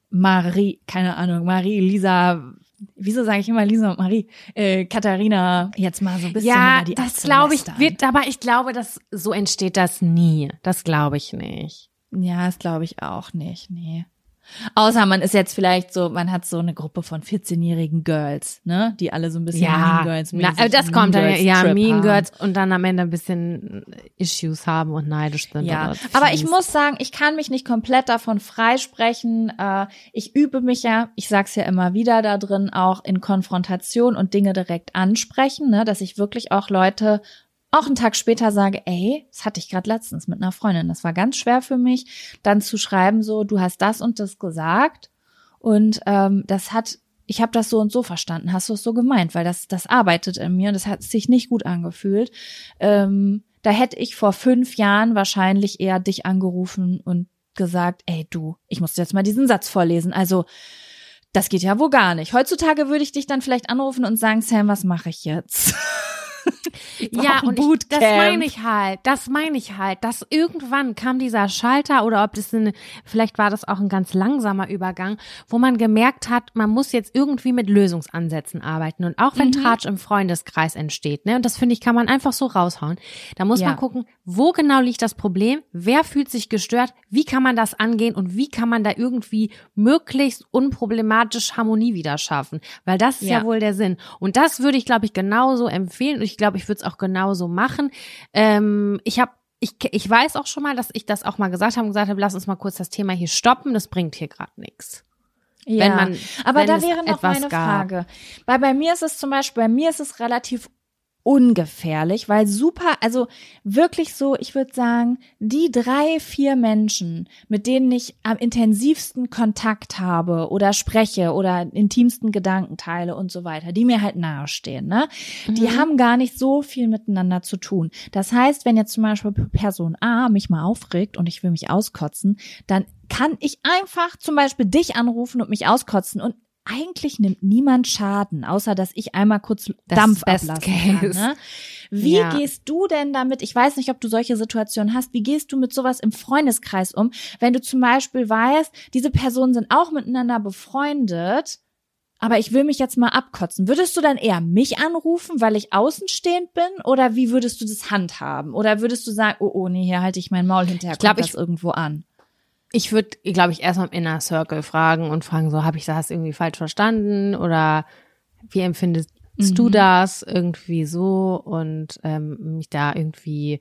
Marie, keine Ahnung, Marie, Lisa, wieso sage ich immer Lisa und Marie, äh, Katharina, jetzt mal so ein bisschen Ja, über die das Achse glaube ich, wird, aber ich glaube, dass so entsteht das nie. Das glaube ich nicht. Ja, das glaube ich auch nicht, nee. Außer man ist jetzt vielleicht so, man hat so eine Gruppe von 14-jährigen Girls, ne, die alle so ein bisschen Mean Girls na, mäßig äh, das kommt dann, ja, Trip Mean haben. Girls und dann am Ende ein bisschen Issues haben und neidisch sind. Ja, aber ich muss sagen, ich kann mich nicht komplett davon freisprechen. Äh, ich übe mich ja, ich sag's ja immer wieder da drin, auch in Konfrontation und Dinge direkt ansprechen, ne, dass ich wirklich auch Leute auch einen Tag später sage, ey, das hatte ich gerade letztens mit einer Freundin. Das war ganz schwer für mich, dann zu schreiben, so, du hast das und das gesagt und ähm, das hat ich habe das so und so verstanden. Hast du es so gemeint? Weil das, das arbeitet in mir und das hat sich nicht gut angefühlt. Ähm, da hätte ich vor fünf Jahren wahrscheinlich eher dich angerufen und gesagt, ey du, ich muss jetzt mal diesen Satz vorlesen. Also, das geht ja wohl gar nicht. Heutzutage würde ich dich dann vielleicht anrufen und sagen, Sam, was mache ich jetzt? (laughs) Ich Ja, und ich, das meine ich halt, das meine ich halt, dass irgendwann kam dieser Schalter oder ob das eine, vielleicht war das auch ein ganz langsamer Übergang, wo man gemerkt hat, man muss jetzt irgendwie mit Lösungsansätzen arbeiten und auch wenn Mhm. Tratsch im Freundeskreis entsteht, ne, und das finde ich, kann man einfach so raushauen, da muss Ja. man gucken, wo genau liegt das Problem, wer fühlt sich gestört, wie kann man das angehen und wie kann man da irgendwie möglichst unproblematisch Harmonie wieder schaffen, weil das ist ja, Ja. wohl der Sinn und das würde ich, glaube ich, genauso empfehlen und ich glaube, ich würde es auch genauso machen. Ähm, ich habe ich, ich weiß auch schon mal, dass ich das auch mal gesagt habe und gesagt habe, lass uns mal kurz das Thema hier stoppen, das bringt hier gerade nichts. Ja, man- aber da wäre noch meine gab. Frage. Weil bei mir ist es zum Beispiel, bei mir ist es relativ ungefährlich, weil super, also wirklich so, ich würde sagen, die drei, vier Menschen, mit denen ich am intensivsten Kontakt habe oder spreche oder intimsten Gedanken teile und so weiter, die mir halt nahestehen, ne? Die haben gar nicht so viel miteinander zu tun. Das heißt, wenn jetzt zum Beispiel Person A mich mal aufregt und ich will mich auskotzen, dann kann ich einfach zum Beispiel dich anrufen und mich auskotzen und eigentlich nimmt niemand Schaden, außer dass ich einmal kurz Das Dampf Best ablassen kann. Case. Ne? Wie Ja. gehst du denn damit? Ich weiß nicht, ob du solche Situationen hast. Wie gehst du mit sowas im Freundeskreis um, wenn du zum Beispiel weißt, diese Personen sind auch miteinander befreundet, aber ich will mich jetzt mal abkotzen. Würdest du dann eher mich anrufen, weil ich außenstehend bin? Oder wie würdest du das handhaben? Oder würdest du sagen, oh, oh, nee, hier halte ich mein Maul hinterher, Ich glaub, kommt das ich- irgendwo an? Ich würde, glaube ich, erstmal im Inner Circle fragen und fragen, so, habe ich das irgendwie falsch verstanden oder wie empfindest du Mhm. das irgendwie so und ähm, mich da irgendwie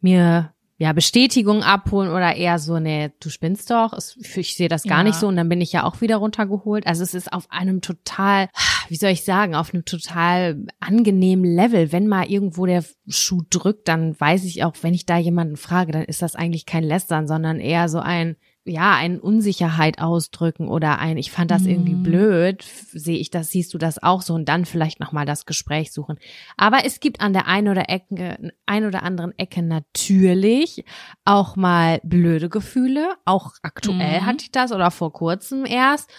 mir ja Bestätigung abholen oder eher so, nee, du spinnst doch, ich sehe das gar Ja. nicht so und dann bin ich ja auch wieder runtergeholt. Also es ist auf einem total, wie soll ich sagen, auf einem total angenehmen Level. Wenn mal irgendwo der Schuh drückt, dann weiß ich auch, wenn ich da jemanden frage, dann ist das eigentlich kein Lästern, sondern eher so ein ja, ein Unsicherheit ausdrücken oder ein, ich fand das irgendwie Mhm. blöd, f- sehe ich das, siehst du das auch so und dann vielleicht nochmal das Gespräch suchen. Aber es gibt an der einen oder Ecke, ein oder anderen Ecke natürlich auch mal blöde Gefühle. Auch aktuell Mhm. hatte ich das oder vor kurzem erst.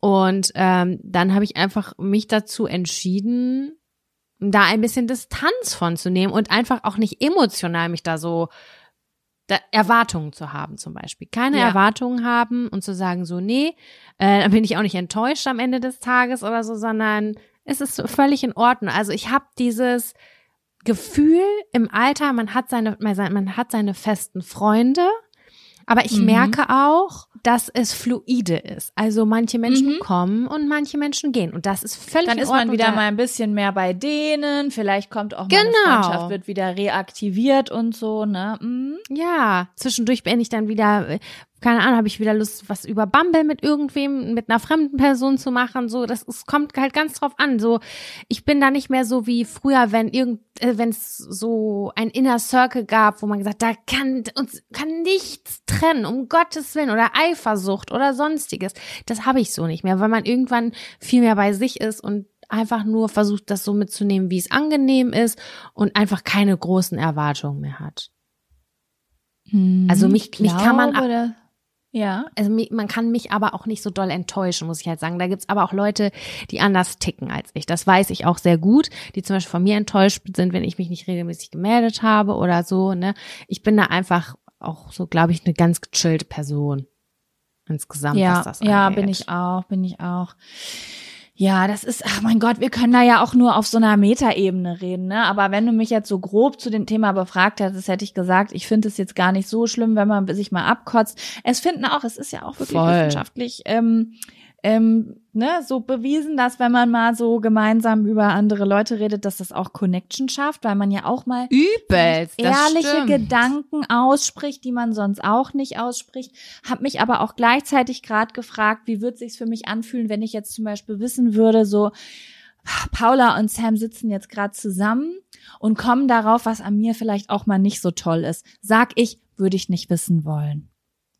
Und ähm, dann habe ich einfach mich dazu entschieden, da ein bisschen Distanz von zu nehmen und einfach auch nicht emotional mich da so Erwartungen zu haben zum Beispiel. Keine Ja. Erwartungen haben und zu sagen so, nee, äh, dann bin ich auch nicht enttäuscht am Ende des Tages oder so, sondern es ist völlig in Ordnung. Also ich habe dieses Gefühl im Alter, man hat seine, man hat seine festen Freunde, aber ich Mhm. merke auch, dass es fluide ist. Also manche Menschen Mhm. kommen und manche Menschen gehen. Und das ist völlig Dann ist man wieder mal ein bisschen mehr bei denen. Vielleicht kommt auch Genau. Freundschaft, wird wieder reaktiviert und so, ne? Mhm. Ja, zwischendurch bin ich dann wieder, äh, keine Ahnung, habe ich wieder Lust, was über Bumble mit irgendwem, mit einer fremden Person zu machen. So, das es kommt halt ganz drauf an. So, ich bin da nicht mehr so wie früher, wenn irgend, äh, wenn es so ein Inner Circle gab, wo man gesagt, da kann uns kann nichts trennen, um Gottes Willen oder Eifersucht oder sonstiges. Das habe ich so nicht mehr, weil man irgendwann viel mehr bei sich ist und einfach nur versucht, das so mitzunehmen, wie es angenehm ist und einfach keine großen Erwartungen mehr hat. Also mich- Ich mich kann man glaube, ja. also man kann mich aber auch nicht so doll enttäuschen, muss ich halt sagen. Da gibt's aber auch Leute, die anders ticken als ich. Das weiß ich auch sehr gut, die zum Beispiel von mir enttäuscht sind, wenn ich mich nicht regelmäßig gemeldet habe oder so. Ne, ich bin da einfach auch so, glaube ich, eine ganz gechillte Person insgesamt. Ja, was das ja, angeht. bin ich auch, bin ich auch. Ja, das ist, ach mein Gott, wir können da ja auch nur auf so einer Metaebene reden, ne? Aber wenn du mich jetzt so grob zu dem Thema befragt hättest, hätte ich gesagt, ich finde es jetzt gar nicht so schlimm, wenn man sich mal abkotzt. Es finden auch, es ist ja auch wirklich Voll. wissenschaftlich ähm, ähm, ne, so bewiesen, dass wenn man mal so gemeinsam über andere Leute redet, dass das auch Connection schafft, weil man ja auch mal Übelst, ehrliche. Gedanken ausspricht, die man sonst auch nicht ausspricht. Hab mich aber auch gleichzeitig gerade gefragt, wie wird sich's für mich anfühlen, wenn ich jetzt zum Beispiel wissen würde, so Paula und Sam sitzen jetzt gerade zusammen und kommen darauf, was an mir vielleicht auch mal nicht so toll ist. Sag ich, würde ich nicht wissen wollen.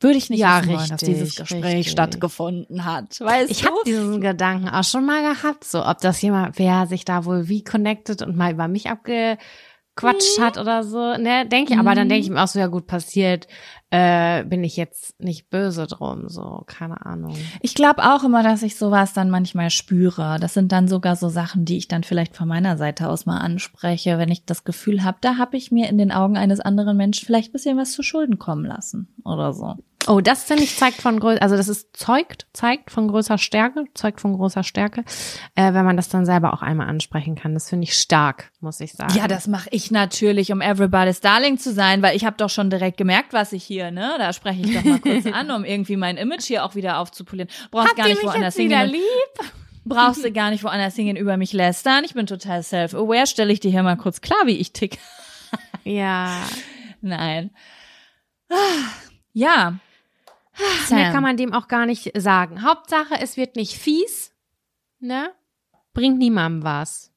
Würde ich nicht Ja, wissen wollen, dass dieses Gespräch richtig. stattgefunden hat. Weißt Ich habe diesen Gedanken auch schon mal gehabt, so ob das jemand, wer sich da wohl wie connected und mal über mich abgequatscht hat oder so, ne, denke ich, aber dann denke ich mir auch so, ja gut, passiert, äh, bin ich jetzt nicht böse drum, so, keine Ahnung. Ich glaube auch immer, dass ich sowas dann manchmal spüre. Das sind dann sogar so Sachen, die ich dann vielleicht von meiner Seite aus mal anspreche, wenn ich das Gefühl habe, da habe ich mir in den Augen eines anderen Menschen vielleicht ein bisschen was zu Schulden kommen lassen oder so. Oh, das finde ich zeigt von größer, also das ist zeugt, zeigt von größer Stärke, zeugt von großer Stärke, äh, wenn man das dann selber auch einmal ansprechen kann. Das finde ich stark, muss ich sagen. Ja, das mache ich natürlich, um everybody's darling zu sein, weil ich habe doch schon direkt gemerkt, was ich hier, ne? Da spreche ich doch mal kurz (laughs) an, um irgendwie mein Image hier auch wieder aufzupolieren. Brauchst gar nicht woanders hingehen. und- lieb? Brauchst du (laughs) gar nicht woanders hingehen über mich lästern. Ich bin total self-aware. Stelle ich dir hier mal kurz klar, wie ich tick. Ja. (laughs) Nein. Ah, Ja. Mehr kann man dem auch gar nicht sagen. Hauptsache, es wird nicht fies, ne? Bringt niemandem was.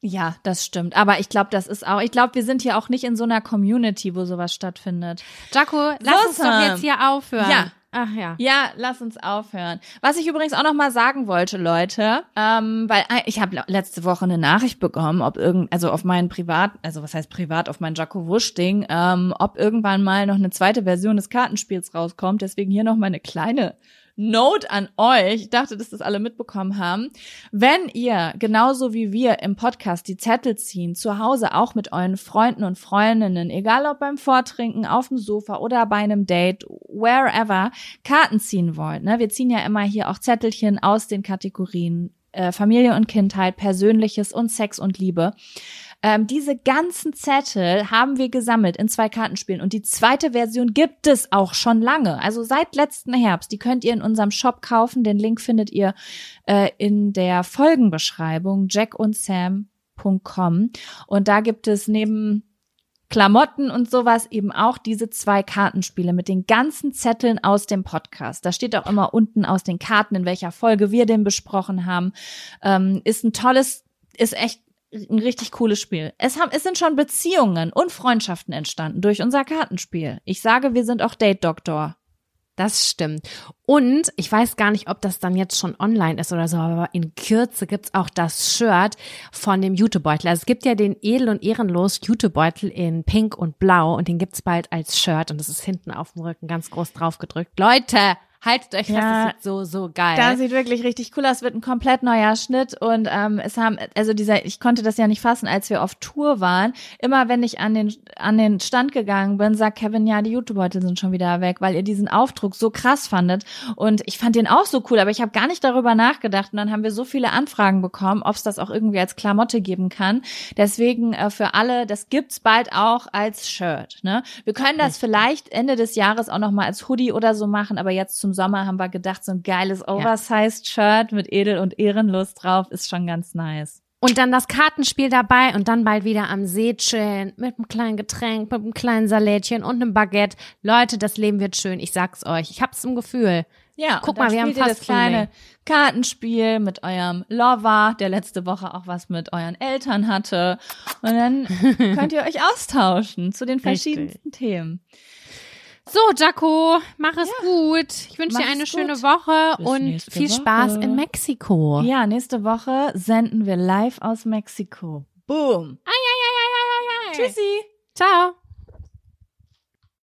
Ja, das stimmt. Aber ich glaube, das ist auch, ich glaube, wir sind hier auch nicht in so einer Community, wo sowas stattfindet. Jaco, lass uns doch Sam. jetzt hier aufhören. Ja. Ach ja. Ja, lass uns aufhören. Was ich übrigens auch noch mal sagen wollte, Leute, ähm, weil äh, ich habe letzte Woche eine Nachricht bekommen, ob irgend, also auf meinen Privat, also was heißt privat, auf mein Jaco Wusch Ding, ähm, ob irgendwann mal noch eine zweite Version des Kartenspiels rauskommt. Deswegen hier noch mal eine kleine Note an euch, ich dachte, dass das alle mitbekommen haben, wenn ihr genauso wie wir im Podcast die Zettel ziehen, zu Hause auch mit euren Freunden und Freundinnen, egal ob beim Vortrinken, auf dem Sofa oder bei einem Date, wherever, Karten ziehen wollt. Ne? Wir ziehen ja immer hier auch Zettelchen aus den Kategorien äh, Familie und Kindheit, Persönliches und Sex und Liebe. Ähm, diese ganzen Zettel haben wir gesammelt in zwei Kartenspielen und die zweite Version gibt es auch schon lange. Also seit letzten Herbst. Die könnt ihr in unserem Shop kaufen. Den Link findet ihr äh, in der Folgenbeschreibung jackundsam.com und da gibt es neben Klamotten und sowas eben auch diese zwei Kartenspiele mit den ganzen Zetteln aus dem Podcast. Da steht auch immer unten aus den Karten, in welcher Folge wir den besprochen haben. Ähm, ist ein tolles, ist echt ein richtig cooles Spiel. Es, haben, es sind schon Beziehungen und Freundschaften entstanden durch unser Kartenspiel. Ich sage, wir sind auch Date-Doktor. Das stimmt. Und ich weiß gar nicht, ob das dann jetzt schon online ist oder so, aber in Kürze gibt's auch das Shirt von dem Jutebeutel. Also es gibt ja den Edel und Ehrenlos Jutebeutel in Pink und Blau und den gibt's bald als Shirt und das ist hinten auf dem Rücken ganz groß drauf gedrückt. Leute, Haltet euch fest, Ja, das sieht so, so geil. Das sieht wirklich richtig cool aus. Wird ein komplett neuer Schnitt und ähm, es haben, also dieser, ich konnte das ja nicht fassen, als wir auf Tour waren. Immer wenn ich an den an den Stand gegangen bin, sagt Kevin, ja, die YouTube-Beutel sind schon wieder weg, weil ihr diesen Aufdruck so krass fandet. Und ich fand den auch so cool, aber ich habe gar nicht darüber nachgedacht. Und dann haben wir so viele Anfragen bekommen, ob es das auch irgendwie als Klamotte geben kann. Deswegen äh, für alle, das gibt's bald auch als Shirt. Ne? Wir können das vielleicht Ende des Jahres auch noch mal als Hoodie oder so machen, aber jetzt zum Sommer haben wir gedacht, so ein geiles Oversized Shirt mit Edel und Ehrenlos drauf ist schon ganz nice. Und dann das Kartenspiel dabei und dann bald wieder am See chillen mit einem kleinen Getränk, mit einem kleinen Salätchen und einem Baguette. Leute, das Leben wird schön, ich sag's euch. Ich hab's im Gefühl. Ja, Guck mal, wir haben fast das kleine. Kartenspiel mit eurem Lover, der letzte Woche auch was mit euren Eltern hatte. Und dann (laughs) könnt ihr euch austauschen zu den verschiedensten Themen. So, Jaco, mach es gut. Ich wünsche dir eine gut. schöne Woche Bis und viel Woche. Spaß in Mexiko. Ja, nächste Woche senden wir live aus Mexiko. Boom. Ei, ei, ei, ei, ei, ei. Tschüssi. Ciao.